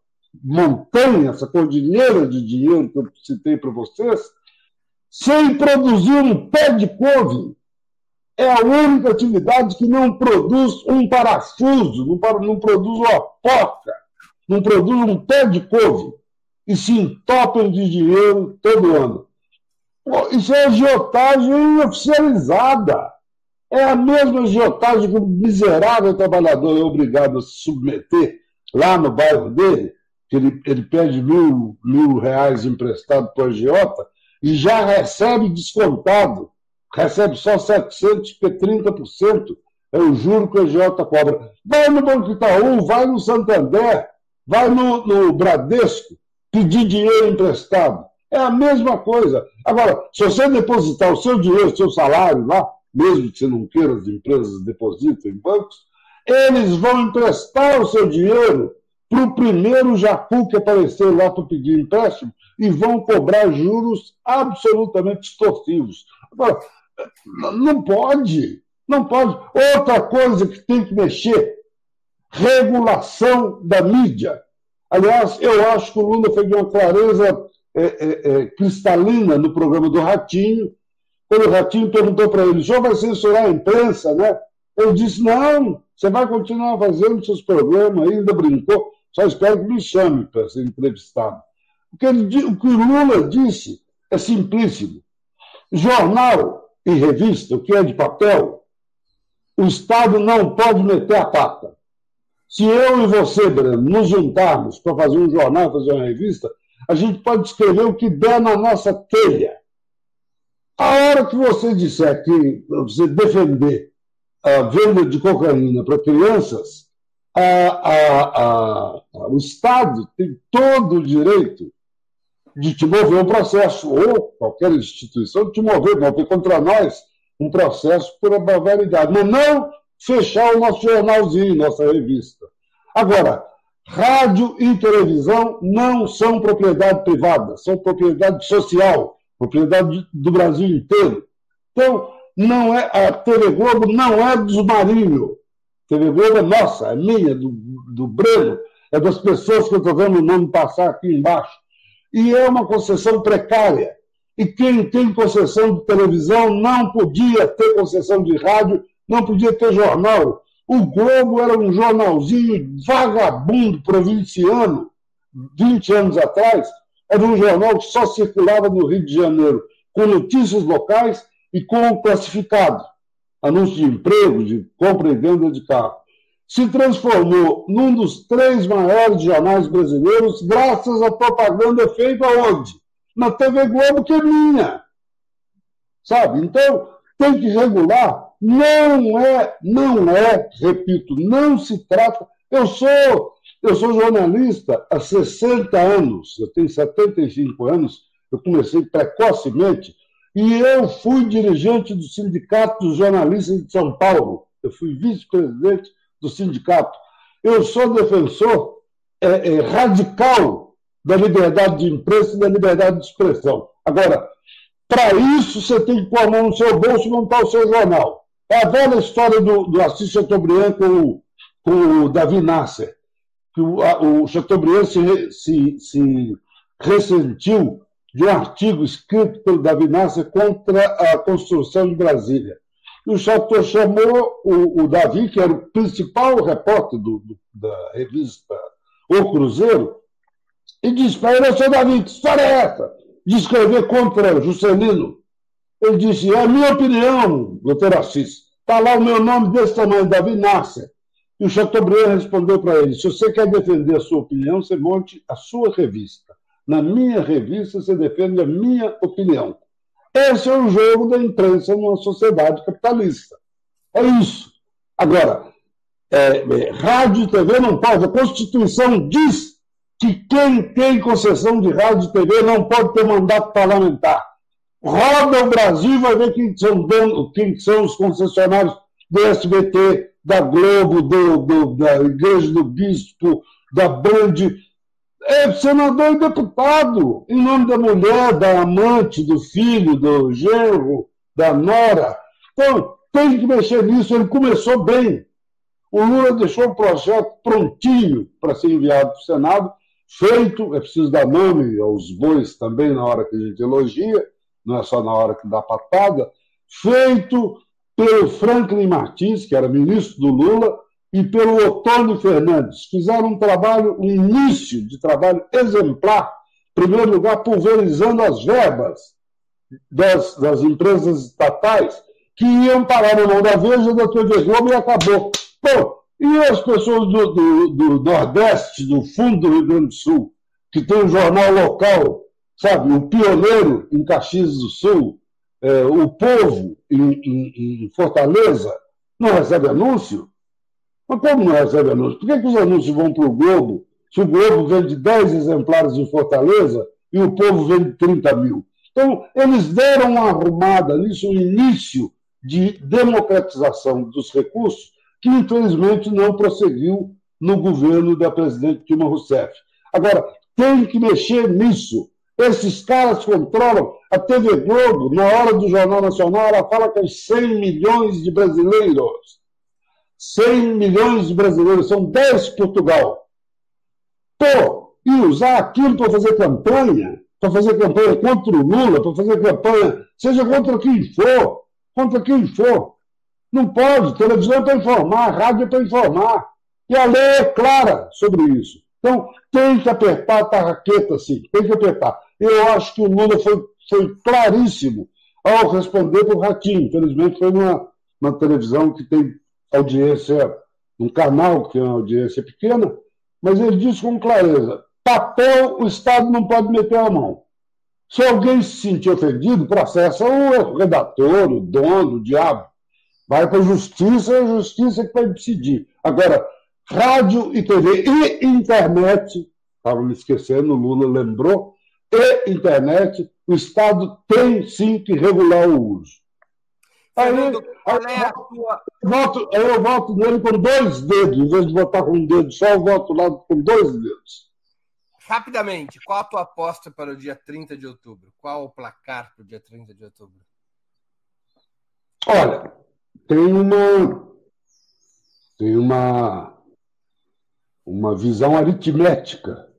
montanha, essa cordilheira de dinheiro que eu citei para vocês, sem produzir um pé de couve. É a única atividade que não produz um parafuso, não, não produz uma porca, não produz um pé de couve, e se entopem de dinheiro todo ano. Isso é agiotagem oficializada. É a mesma agiotagem que o miserável trabalhador é obrigado a se submeter lá no bairro dele, que ele, ele pede mil, mil reais emprestado para o agiota e já recebe descontado, recebe só 700, que é 30%, é o juro que o agiota cobra. Vai no Banco Itaú, vai no Santander, vai no, no Bradesco pedir dinheiro emprestado. É a mesma coisa. Agora, se você depositar o seu dinheiro, o seu salário lá, mesmo que você não queira, as empresas depositem em bancos, eles vão emprestar o seu dinheiro para o primeiro jacu que aparecer lá para pedir empréstimo e vão cobrar juros absolutamente extorsivos. Agora, não pode, não pode. Outra coisa que tem que mexer, regulação da mídia. Aliás, eu acho que o Lula fez uma clareza é, é, é, cristalina no programa do Ratinho, quando o Ratinho perguntou para ele: o senhor vai censurar a imprensa, né? Ele disse: não, você vai continuar fazendo seus programas, ainda brincou, só espero que me chame para ser entrevistado. Porque ele, o que o Lula disse é simplíssimo. Jornal e revista, o que é de papel, o Estado não pode meter a pata. Se eu e você, Breno, nos juntarmos para fazer um jornal, fazer uma revista, a gente pode escrever o que der na nossa telha. A hora que você disser que você defender a venda de cocaína para crianças, a, a, a, o Estado tem todo o direito de te mover um processo, ou qualquer instituição te mover, mover contra nós um processo por barbaridade, mas não fechar o nosso jornalzinho, nossa revista. Agora, rádio e televisão não são propriedade privada, são propriedade social, propriedade do Brasil inteiro. Então, não é a TV Globo não é dos Marinho. TV Globo é nossa, é minha, do, do Breno, é das pessoas que eu estou vendo o nome passar aqui embaixo. E é uma concessão precária. E quem tem concessão de televisão não podia ter concessão de rádio, não podia ter jornal. O Globo era um jornalzinho vagabundo, provinciano, 20 anos atrás, era um jornal que só circulava no Rio de Janeiro, com notícias locais e com classificado, anúncio de emprego, de compra e venda de carro se transformou num dos três maiores jornais brasileiros graças à propaganda feita onde? Na TV Globo, que é minha. Sabe? Então, tem que regular. Não é, não é, repito, não se trata. Eu sou, eu sou jornalista há 60 anos, eu tenho 75 anos, eu comecei precocemente, e eu fui dirigente do Sindicato dos Jornalistas de São Paulo. Eu fui vice-presidente do sindicato. Eu sou defensor é, é, radical da liberdade de imprensa e da liberdade de expressão. Agora, para isso, você tem que pôr a mão no seu bolso e montar o seu jornal. É a velha história do, do Assis Chateaubriand com, com o Davi Nasser. Que o, a, o Chateaubriand se, se, se ressentiu de um artigo escrito pelo Davi Nasser contra a construção de Brasília. E o Chateau chamou o, o, Davi, que era o principal repórter do, do, da revista O Cruzeiro, e disse para ele, seu Davi, que história é essa? De escrever contra Juscelino. Ele disse, é a minha opinião, doutor Assis. Está lá o meu nome desse tamanho, Davi Nasser. E o Chateaubriand respondeu para ele, se você quer defender a sua opinião, você monte a sua revista. Na minha revista, você defende a minha opinião. Esse é o jogo da imprensa numa sociedade capitalista. É isso. Agora, é, é, rádio e TV não pode. A Constituição diz que quem tem concessão de rádio e TV não pode ter mandato parlamentar. Roda o Brasil e vai ver quem são, quem são os concessionários do SBT, da Globo, do, do, da Igreja do Bispo, da Band, é senador e deputado, em nome da mulher, da amante, do filho, do genro, da nora. Então, tem que mexer nisso. Ele começou bem. O Lula deixou o projeto prontinho para ser enviado para o Senado, feito, é preciso dar nome aos bois também na hora que a gente elogia, não é só na hora que dá patada, feito pelo Franklin Martins, que era ministro do Lula, e pelo Otônio Fernandes. Fizeram um trabalho, um início de trabalho exemplar, em primeiro lugar, pulverizando as verbas das, das empresas estatais que iam parar na mão da Veja, da TV Globo e acabou. Bom, e as pessoas do, do, do, Nordeste, do fundo do Rio Grande do Sul, que tem um jornal local, sabe, o Pioneiro em Caxias do Sul, é, o Povo em, em, em Fortaleza, não recebe anúncio? Mas como não recebe anúncio? Por que, que os anúncios vão para o Globo se o Globo vende 10 exemplares em Fortaleza e o povo vende 30 mil? Então, eles deram uma arrumada nisso, um início de democratização dos recursos, que infelizmente não prosseguiu no governo da presidente Dilma Rousseff. Agora, tem que mexer nisso. Esses caras controlam a TV Globo, na hora do Jornal Nacional, ela fala com 100 milhões de brasileiros. 100 milhões de brasileiros, são 10 Portugal. Pô, e usar aquilo para fazer campanha, para fazer campanha contra o Lula, para fazer campanha, seja contra quem for, contra quem for. Não pode, televisão é para informar, rádio é para informar. E a lei é clara sobre isso. Então, tem que apertar a tarraqueta, sim, tem que apertar. Eu acho que o Lula foi, foi claríssimo ao responder para o Ratinho. Infelizmente, foi uma, uma televisão que tem audiência, um canal que tem uma audiência pequena, mas ele disse com clareza: papel o Estado não pode meter a mão. Se alguém se sentir ofendido, processa o redator, o dono, o diabo. Vai para a justiça, a justiça que vai decidir. Agora, rádio e TV e internet, estava me esquecendo, o Lula lembrou, e internet, o Estado tem sim que regular o uso. Aí, aí é tua... voto, eu voto nele com dois dedos, em vez de votar com um dedo só, eu voto lá com dois dedos. Rapidamente, qual a tua aposta para o dia 30 de outubro? Qual o placar para o dia 30 de outubro? Olha, tem uma tem uma uma visão aritmética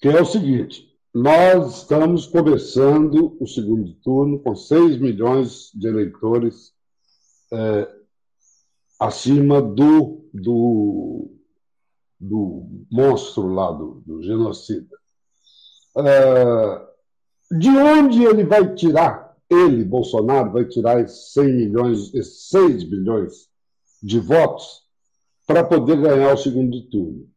que é o seguinte: nós estamos começando o segundo turno com 6 milhões de eleitores é, acima do, do, do monstro lá, do, do genocida. É, de onde ele vai tirar ele, Bolsonaro, vai tirar esses 100 milhões, esses 6 bilhões de votos para poder ganhar o segundo turno.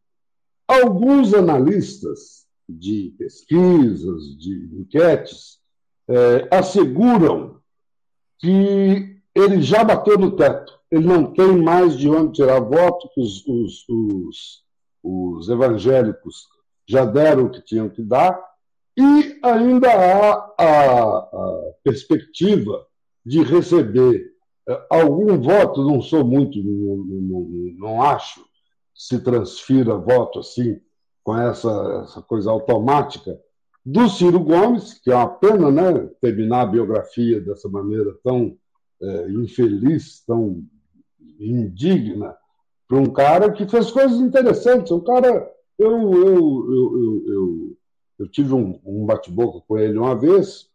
Alguns analistas de pesquisas, de enquetes, é, asseguram que ele já bateu no teto. Ele não tem mais de onde tirar voto, que os, os, os, os evangélicos já deram o que tinham que dar, e ainda há a, a perspectiva de receber eh, algum voto, não sou muito, não, não, não acho se transfira voto assim, com essa, essa coisa automática, do Ciro Gomes, que é uma pena né, terminar a biografia dessa maneira tão é, infeliz, tão indigna, para um cara que fez coisas interessantes. Um cara. Eu, eu, eu, eu, eu eu tive um, um bate-boca com ele uma vez,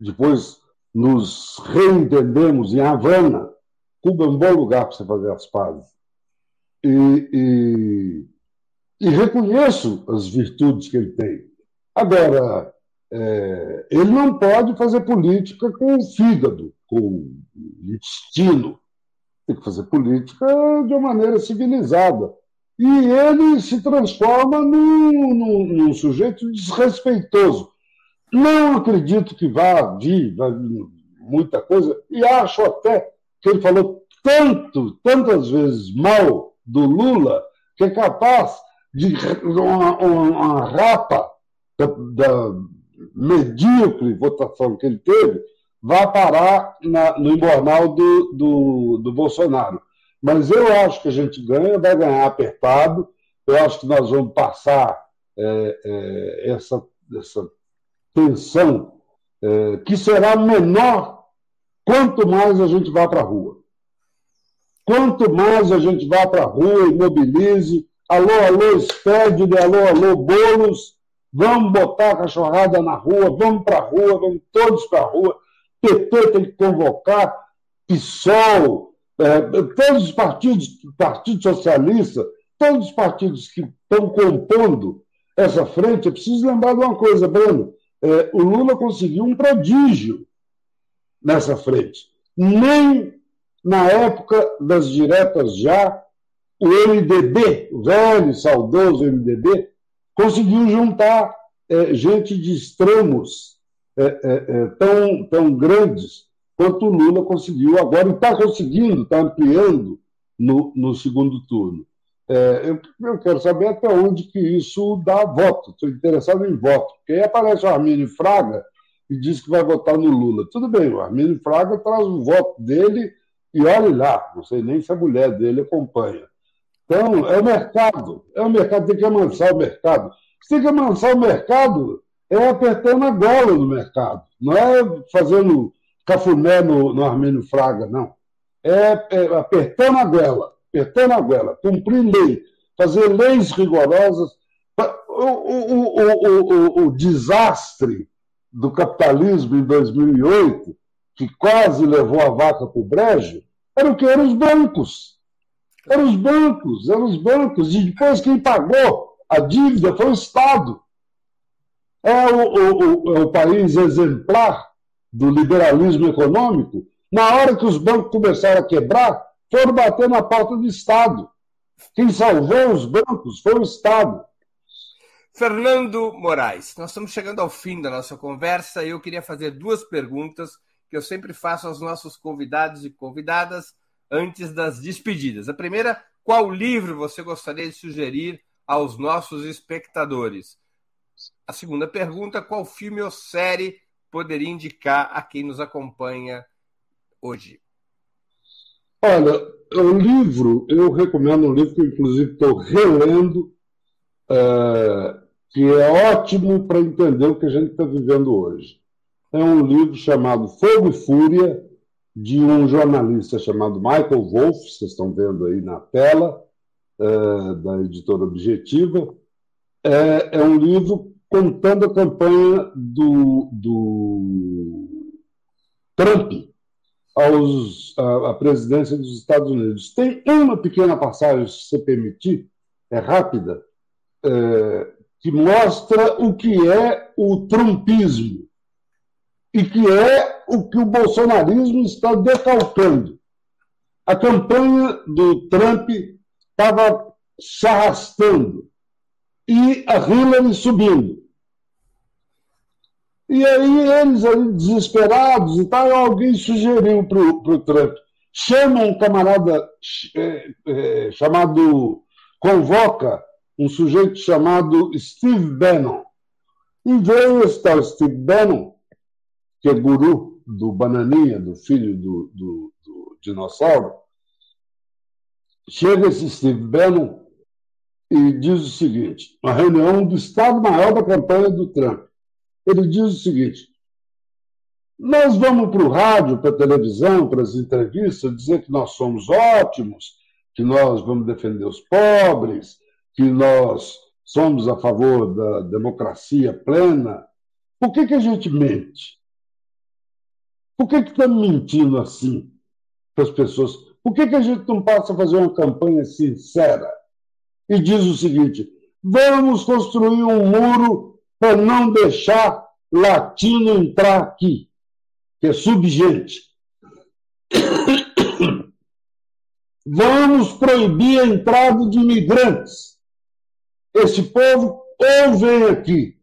depois nos reentendemos em Havana. Cuba é um bom lugar para você fazer as pazes. E, e, e, reconheço as virtudes que ele tem. Agora, é, ele não pode fazer política com o fígado, com o intestino. Tem que fazer política de uma maneira civilizada e ele se transforma num, num, num sujeito desrespeitoso. Não acredito que vá vir, muita coisa, e acho até que ele falou tanto, tantas vezes mal do Lula, que é capaz de uma, uma rapa da, da medíocre votação que ele teve, vá parar na, no embornal do, do, do Bolsonaro. Mas eu acho que a gente ganha, vai ganhar apertado. Eu acho que nós vamos passar é, é, essa, essa tensão, é, que será menor quanto mais a gente vá para a rua. Quanto mais a gente vá para a rua e mobilize, alô, alô, Spedley, alô, alô, Boulos, vamos botar a cachorrada na rua, vamos para a rua, vamos todos para a rua. PT tem que convocar, PSOL, é, todos os partidos, Partido Socialista, todos os partidos que estão compondo essa frente, é preciso lembrar de uma coisa, Breno. É, o Lula conseguiu um prodígio nessa frente. Nem na época das diretas já, o MDB, o velho, saudoso MDB, conseguiu juntar é, gente de extremos é, é, é, tão, tão grandes quanto o Lula conseguiu agora, e está conseguindo, está ampliando no, no segundo turno. É, eu, eu, quero saber até onde que isso dá voto. Estou interessado em voto. Porque aí aparece o Armínio Fraga e diz que vai votar no Lula. Tudo bem, o Armínio Fraga traz o voto dele e olhe lá, não sei nem se a mulher dele acompanha. Então, é o mercado. É o mercado, tem que amansar o mercado. Se tem que amansar o mercado, é apertando a gola no mercado. Não é fazendo cafuné no, no Armênio Fraga, não. É, é apertando a goela, apertando a goela, cumprir lei, fazer leis rigorosas. O, o, o, o, o, desastre do capitalismo em 2008, que quase levou a vaca para o brejo, era o que? Eram os bancos. Eram os bancos, eram os bancos. E depois quem pagou a dívida foi o Estado. É o, o, o, o país exemplar do liberalismo econômico. Na hora que os bancos começaram a quebrar, foram bater na porta do Estado. Quem salvou os bancos foi o Estado. Fernando Moraes, nós estamos chegando ao fim da nossa conversa e eu queria fazer duas perguntas que eu sempre faço aos nossos convidados e convidadas antes das despedidas. A primeira, qual livro você gostaria de sugerir aos nossos espectadores? A segunda pergunta, qual filme ou série poderia indicar a quem nos acompanha hoje? Olha, o livro, eu recomendo um livro que, inclusive, estou relendo, é, que é ótimo para entender o que a gente está vivendo hoje. É um livro chamado Fogo e Fúria, de um jornalista chamado Michael Wolff, vocês estão vendo aí na tela, é, da editora Objetiva. É, é, um livro contando a campanha do, do Trump aos, a, presidência dos Estados Unidos. Tem uma pequena passagem, se permitir, é rápida, é, que mostra o que é o trumpismo e que é o que o bolsonarismo está decalcando. A campanha do Trump estava se arrastando e a Hillary subindo. E aí eles ali desesperados e tal, alguém sugeriu para o Trump, chama um camarada é, é, chamado, convoca um sujeito chamado Steve Bannon. E veio esse tal Steve Bannon, que é guru do Bananinha, do filho do, do, do dinossauro. Chega esse Steve Bannon e diz o seguinte: uma reunião do Estado-Maior da campanha do Trump. Ele diz o seguinte: nós vamos para o rádio, para a televisão, para as entrevistas, dizer que nós somos ótimos, que nós vamos defender os pobres, que nós somos a favor da democracia plena, por que, que a gente mente? Por que, estamos mentindo assim para as pessoas? Por que, que a gente não passa a fazer uma campanha sincera e diz o seguinte: vamos construir um muro para não deixar latino entrar aqui, que é subgente. [coughs] Vamos proibir a entrada de imigrantes esse povo ou vem aqui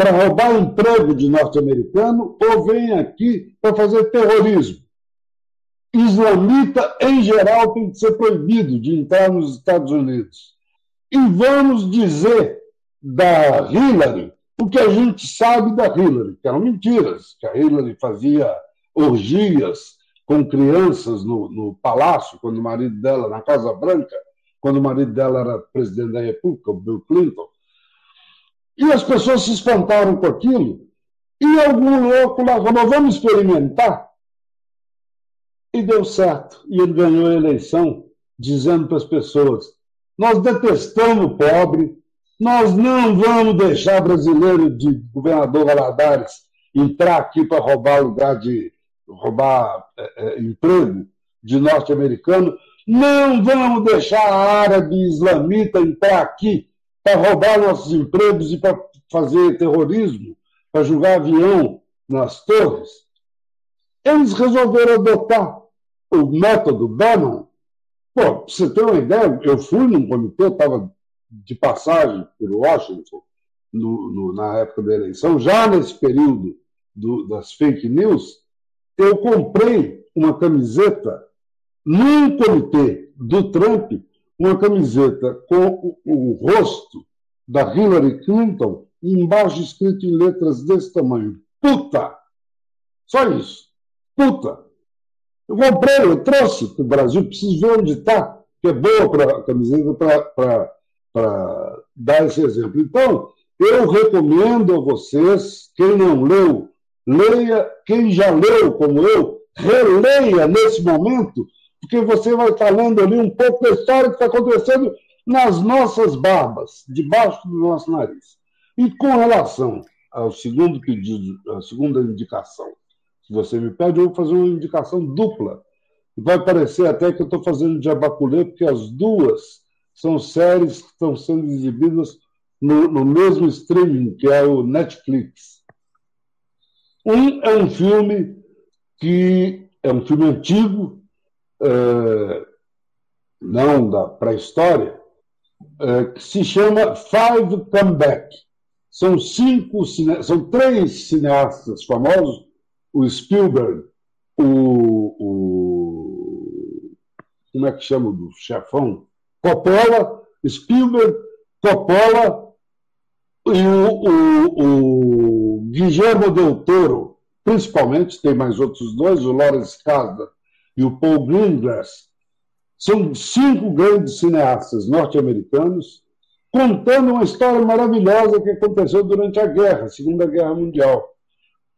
para roubar emprego de norte-americano ou vem aqui para fazer terrorismo. Islamita, em geral, tem que ser proibido de entrar nos Estados Unidos. E vamos dizer da Hillary o que a gente sabe da Hillary, que eram mentiras, que a Hillary fazia orgias com crianças no, no palácio, quando o marido dela, na Casa Branca, quando o marido dela era presidente da República, o Bill Clinton. E as pessoas se espantaram com aquilo. E algum louco lá falou: vamos experimentar. E deu certo. E ele ganhou a eleição, dizendo para as pessoas: nós detestamos o pobre, nós não vamos deixar brasileiro de governador Valadares entrar aqui para roubar lugar de roubar é, é, emprego de norte-americano, não vamos deixar árabe islamita entrar aqui para roubar nossos empregos e para fazer terrorismo, para jogar avião nas torres. Eles resolveram adotar o método Bannon. Pô, você ter uma ideia, eu fui num comitê, estava de passagem por Washington no, no, na época da eleição, já nesse período do, das fake news, eu comprei uma camiseta num comitê do Trump, uma camiseta com o, o rosto da Hillary Clinton embaixo escrito em letras desse tamanho: Puta! Só isso. Puta! Eu comprei, eu trouxe para o Brasil, preciso ver onde está, que é boa para a camiseta para dar esse exemplo. Então, eu recomendo a vocês, quem não leu, leia, quem já leu como eu, releia nesse momento porque você vai estar lendo ali um pouco da história que está acontecendo nas nossas barbas, debaixo do nosso nariz. E com relação ao segundo pedido, a segunda indicação, se você me pede, eu vou fazer uma indicação dupla. Vai parecer até que eu estou fazendo de abaculê, porque as duas são séries que estão sendo exibidas no, no mesmo streaming, que é o Netflix. Um é um filme que é um filme antigo, é, não da pré-história, é, que se chama Five Come Back. São cinco, são três cineastas famosos, o Spielberg, o, o como é que chama do chefão? Coppola, Spielberg, Coppola e o, o, o Guillermo del Toro, principalmente, tem mais outros dois, o Lawrence Kasdan e o Paul Greengrass, são cinco grandes cineastas norte-americanos contando uma história maravilhosa que aconteceu durante a guerra, a Segunda Guerra Mundial,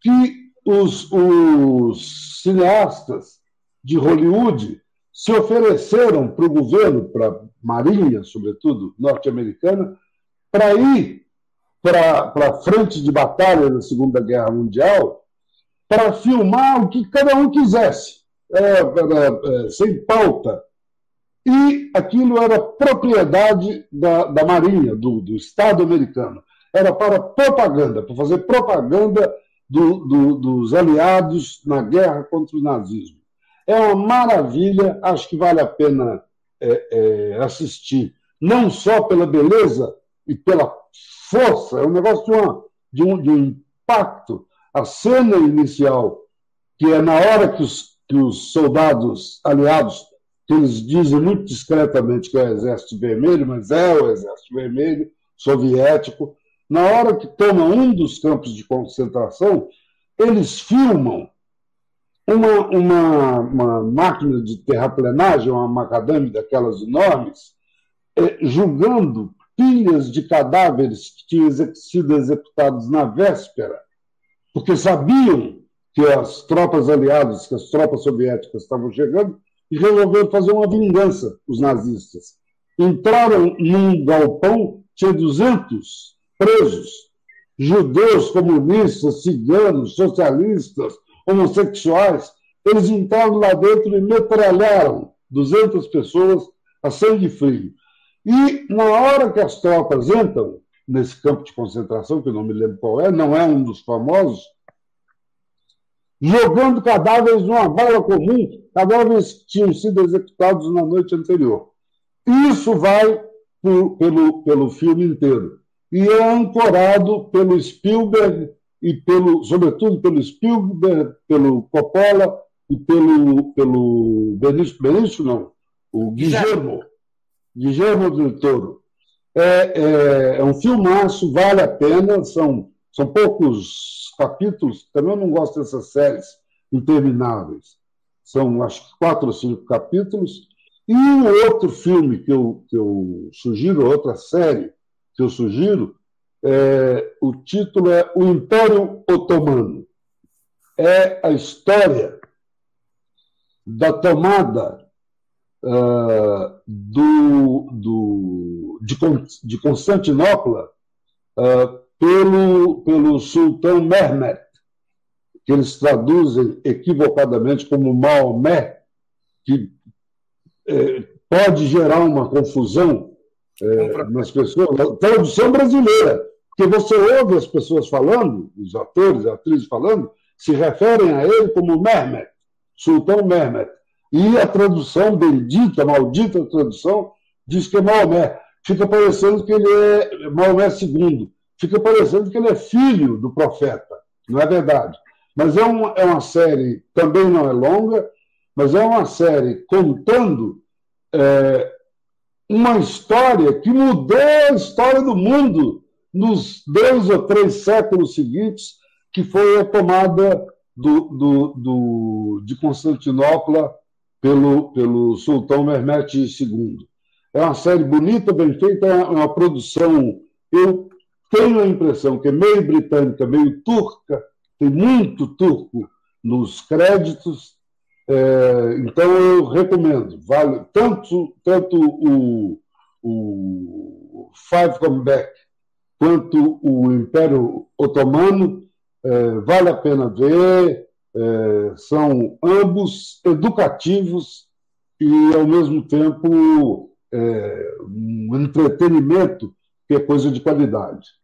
que os, os cineastas de Hollywood se ofereceram para o governo, para a Marinha, sobretudo norte-americana, para ir para a frente de batalha da Segunda Guerra Mundial para filmar o que cada um quisesse, é, é, sem pauta. E aquilo era propriedade da, da Marinha, do, do Estado americano. Era para propaganda, para fazer propaganda do, do, dos aliados na guerra contra o nazismo. É uma maravilha, acho que vale a pena é, é, assistir, não só pela beleza e pela força, é um negócio de, uma, de, um, de um impacto. A cena inicial, que é na hora que os, que os soldados aliados, que eles dizem muito discretamente que é o Exército Vermelho, mas é o Exército Vermelho soviético, na hora que tomam um dos campos de concentração, eles filmam uma, uma, uma máquina de terraplenagem, uma macadame daquelas enormes, é, julgando pilhas de cadáveres que tinham sido executados na véspera, porque sabiam que as tropas aliadas, que as tropas soviéticas estavam chegando, e resolveram fazer uma vingança, os nazistas. Entraram num galpão, tinha 200 presos, judeus, comunistas, ciganos, socialistas, homossexuais. Eles entraram lá dentro e metralharam 200 pessoas a sangue frio. E na hora que as tropas entram nesse campo de concentração, que eu não me lembro qual é, não é um dos famosos, jogando cadáveres numa bala comum, cadáveres que tinham sido executados na noite anterior. Isso vai por, pelo, pelo filme inteiro. E é ancorado pelo Spielberg e pelo, sobretudo pelo Spielberg, pelo Coppola e pelo, pelo Benício, Benício não, o Guillermo. Guilherme del Toro. É, é, é, um filmaço, vale a pena, são, são poucos capítulos, também eu não gosto dessas séries intermináveis. São, acho que, quatro ou cinco capítulos. E um outro filme que eu, que eu sugiro, outra série que eu sugiro, é, o título é O Império Otomano. É a história da tomada uh, do, do, de, de Constantinopla uh, pelo, pelo sultão Mehmet, que eles traduzem equivocadamente como Maomé, que eh, pode gerar uma confusão eh, nas pessoas. Tradução brasileira, porque você ouve as pessoas falando, os atores, atrizes falando, se referem a ele como Mehmet, Sultão Mehmet. E a tradução bendita, maldita tradução, diz que é Maomé. Fica parecendo que ele é Maomé II. Fica parecendo que ele é filho do profeta. Não é verdade. Mas é uma, é uma série, também não é longa, mas é uma série contando é, uma história que mudou a história do mundo nos dois ou três séculos seguintes, que foi a tomada do, do, do de Constantinopla pelo, pelo sultão Mehmet II. É uma série bonita, bem feita, é uma produção. Eu tenho a impressão que é meio britânica, meio turca, tem muito turco nos créditos, é, então eu recomendo. Vale tanto, tanto o, o Five Come Back quanto o Império Otomano, é, vale a pena ver, é, são ambos educativos e, ao mesmo tempo, é, um entretenimento que é coisa de qualidade.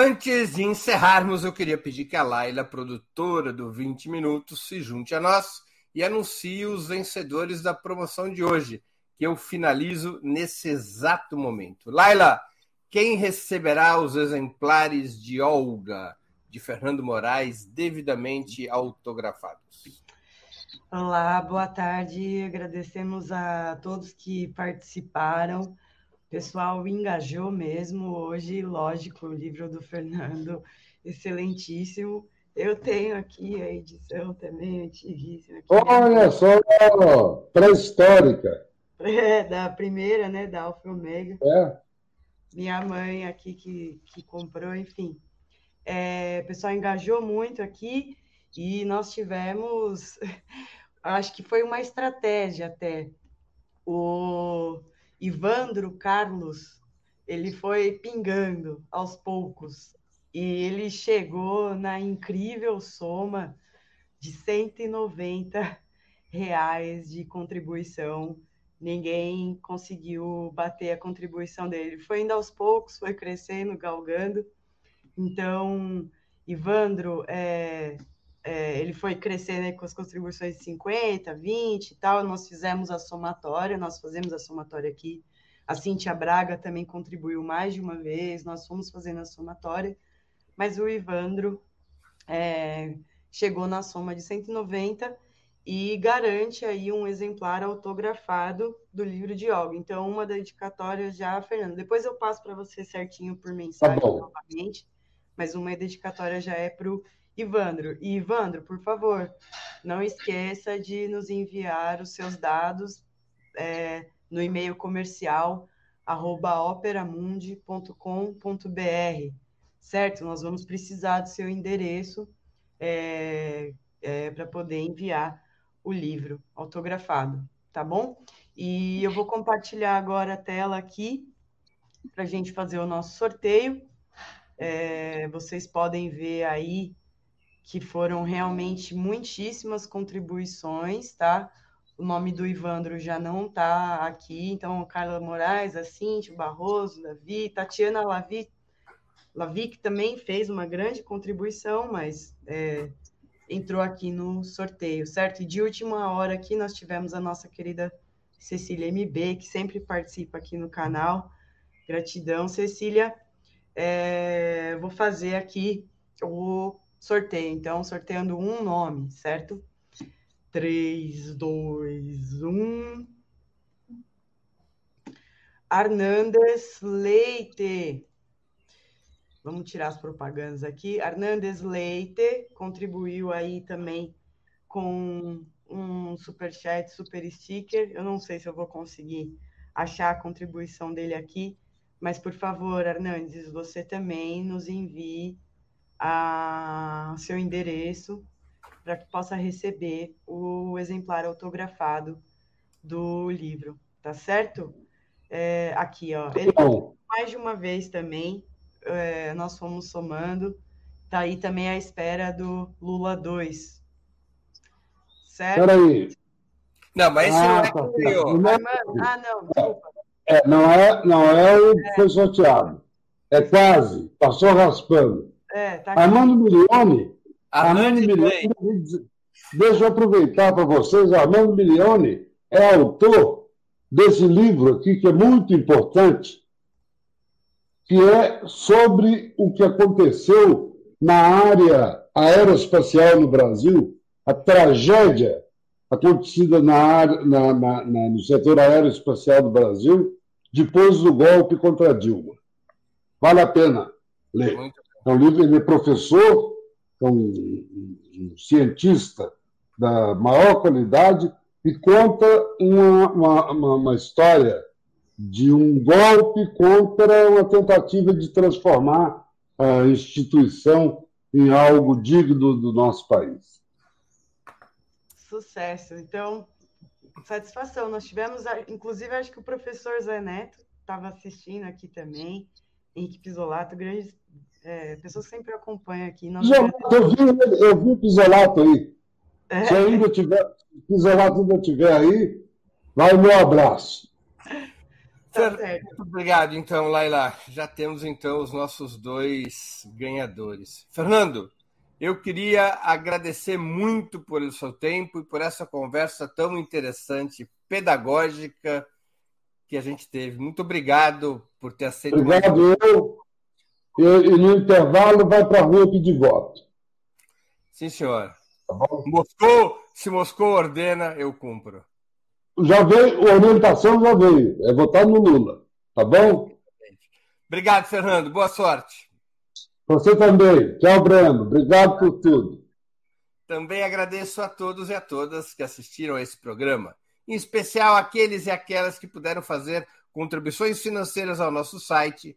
Antes de encerrarmos, eu queria pedir que a Laila, produtora do 20 Minutos, se junte a nós e anuncie os vencedores da promoção de hoje, que eu finalizo nesse exato momento. Laila, quem receberá os exemplares de Olga, de Fernando Moraes, devidamente autografados? Olá, boa tarde. Agradecemos a todos que participaram. O pessoal engajou mesmo hoje, lógico, o livro do Fernando, excelentíssimo. Eu tenho aqui a edição também antiguíssima. Olha só, pré-histórica. [laughs] É, da primeira, né, da Alfa Omega. É. Minha mãe aqui que, que comprou, enfim. É, o pessoal engajou muito aqui e nós tivemos, [laughs] acho que foi uma estratégia até. O Ivandro Carlos, ele foi pingando aos poucos e ele chegou na incrível soma de 190 reais de contribuição. Ninguém conseguiu bater a contribuição dele. Foi indo aos poucos, foi crescendo, galgando. Então, Ivandro, é, é, ele foi crescendo com as contribuições de 50, 20 e tal. Nós fizemos a somatória, nós fazemos a somatória aqui. A Cíntia Braga também contribuiu mais de uma vez, nós fomos fazendo a somatória mas o Ivandro é, chegou na soma de 190 e garante aí um exemplar autografado do livro de Olga. Então, uma dedicatória já, Fernando. Depois eu passo para você certinho por mensagem tá novamente, mas uma dedicatória já é para o Ivandro. E, Ivandro, por favor, não esqueça de nos enviar os seus dados é, no e-mail comercial arroba operamundi.com.br certo? Nós vamos precisar do seu endereço é, é, para poder enviar o livro autografado, tá bom? E eu vou compartilhar agora a tela aqui para a gente fazer o nosso sorteio. É, vocês podem ver aí que foram realmente muitíssimas contribuições, tá? O nome do Ivandro já não está aqui, então Carla Moraes, a Cintia, Barroso, Davi, Tatiana Lavi Lavic também fez uma grande contribuição, mas é, entrou aqui no sorteio, certo? E de última hora aqui nós tivemos a nossa querida Cecília MB, que sempre participa aqui no canal. Gratidão, Cecília. É, vou fazer aqui o sorteio, então, sorteando um nome, certo? 3, 2, 1. Arnandes Leite. Vamos tirar as propagandas aqui. Hernandes Leite contribuiu aí também com um super chat, super sticker. Eu não sei se eu vou conseguir achar a contribuição dele aqui, mas por favor, Hernandes, você também nos envie a seu endereço para que possa receber o exemplar autografado do livro, tá certo? É, aqui, ó. Ele mais de uma vez também é, nós fomos somando. Está aí também a espera do Lula 2. Certo? Peraí. Não, mas esse ah, não é tá, que ganhou. Ah, não, desculpa. É, não, é, não é o que foi sorteado. É quase. Passou raspando. É, tá Armando Milione. Armando Milione. Deixa eu aproveitar para vocês. Armando Milione é autor desse livro aqui, que é muito importante, que é sobre o que aconteceu na área aeroespacial no Brasil, a tragédia acontecida na área, na, na, na, no setor aeroespacial do Brasil depois do golpe contra Dilma. Vale a pena ler. É um livro, ele é professor, é um, um cientista da maior qualidade e conta uma, uma, uma história de um golpe contra uma tentativa de transformar a instituição em algo digno do nosso país. Sucesso. Então, satisfação. Nós tivemos, inclusive, acho que o professor Zé Neto estava assistindo aqui também. Henrique Pisolato, grande é, pessoa que sempre acompanha aqui. Pisolato, eu, vi, eu vi o Pisolato aí. É. Se ainda tiver, Pisolato ainda estiver aí, vai o meu abraço. Tá Muito obrigado, então, Laila. Já temos, então, os nossos dois ganhadores. Fernando, eu queria agradecer muito por o seu tempo e por essa conversa tão interessante, pedagógica, que a gente teve. Muito obrigado por ter aceito. Obrigado, eu. E, e no intervalo vai para a rua pedir voto. Sim, senhor. Tá Moscou, se Moscou ordena, eu cumpro. Já veio, a orientação já veio. É votar no Lula. Tá bom? Obrigado, Fernando. Boa sorte. Você também. Tchau, Breno. Obrigado por tudo. Também agradeço a todos e a todas que assistiram a esse programa, em especial aqueles e aquelas que puderam fazer contribuições financeiras ao nosso site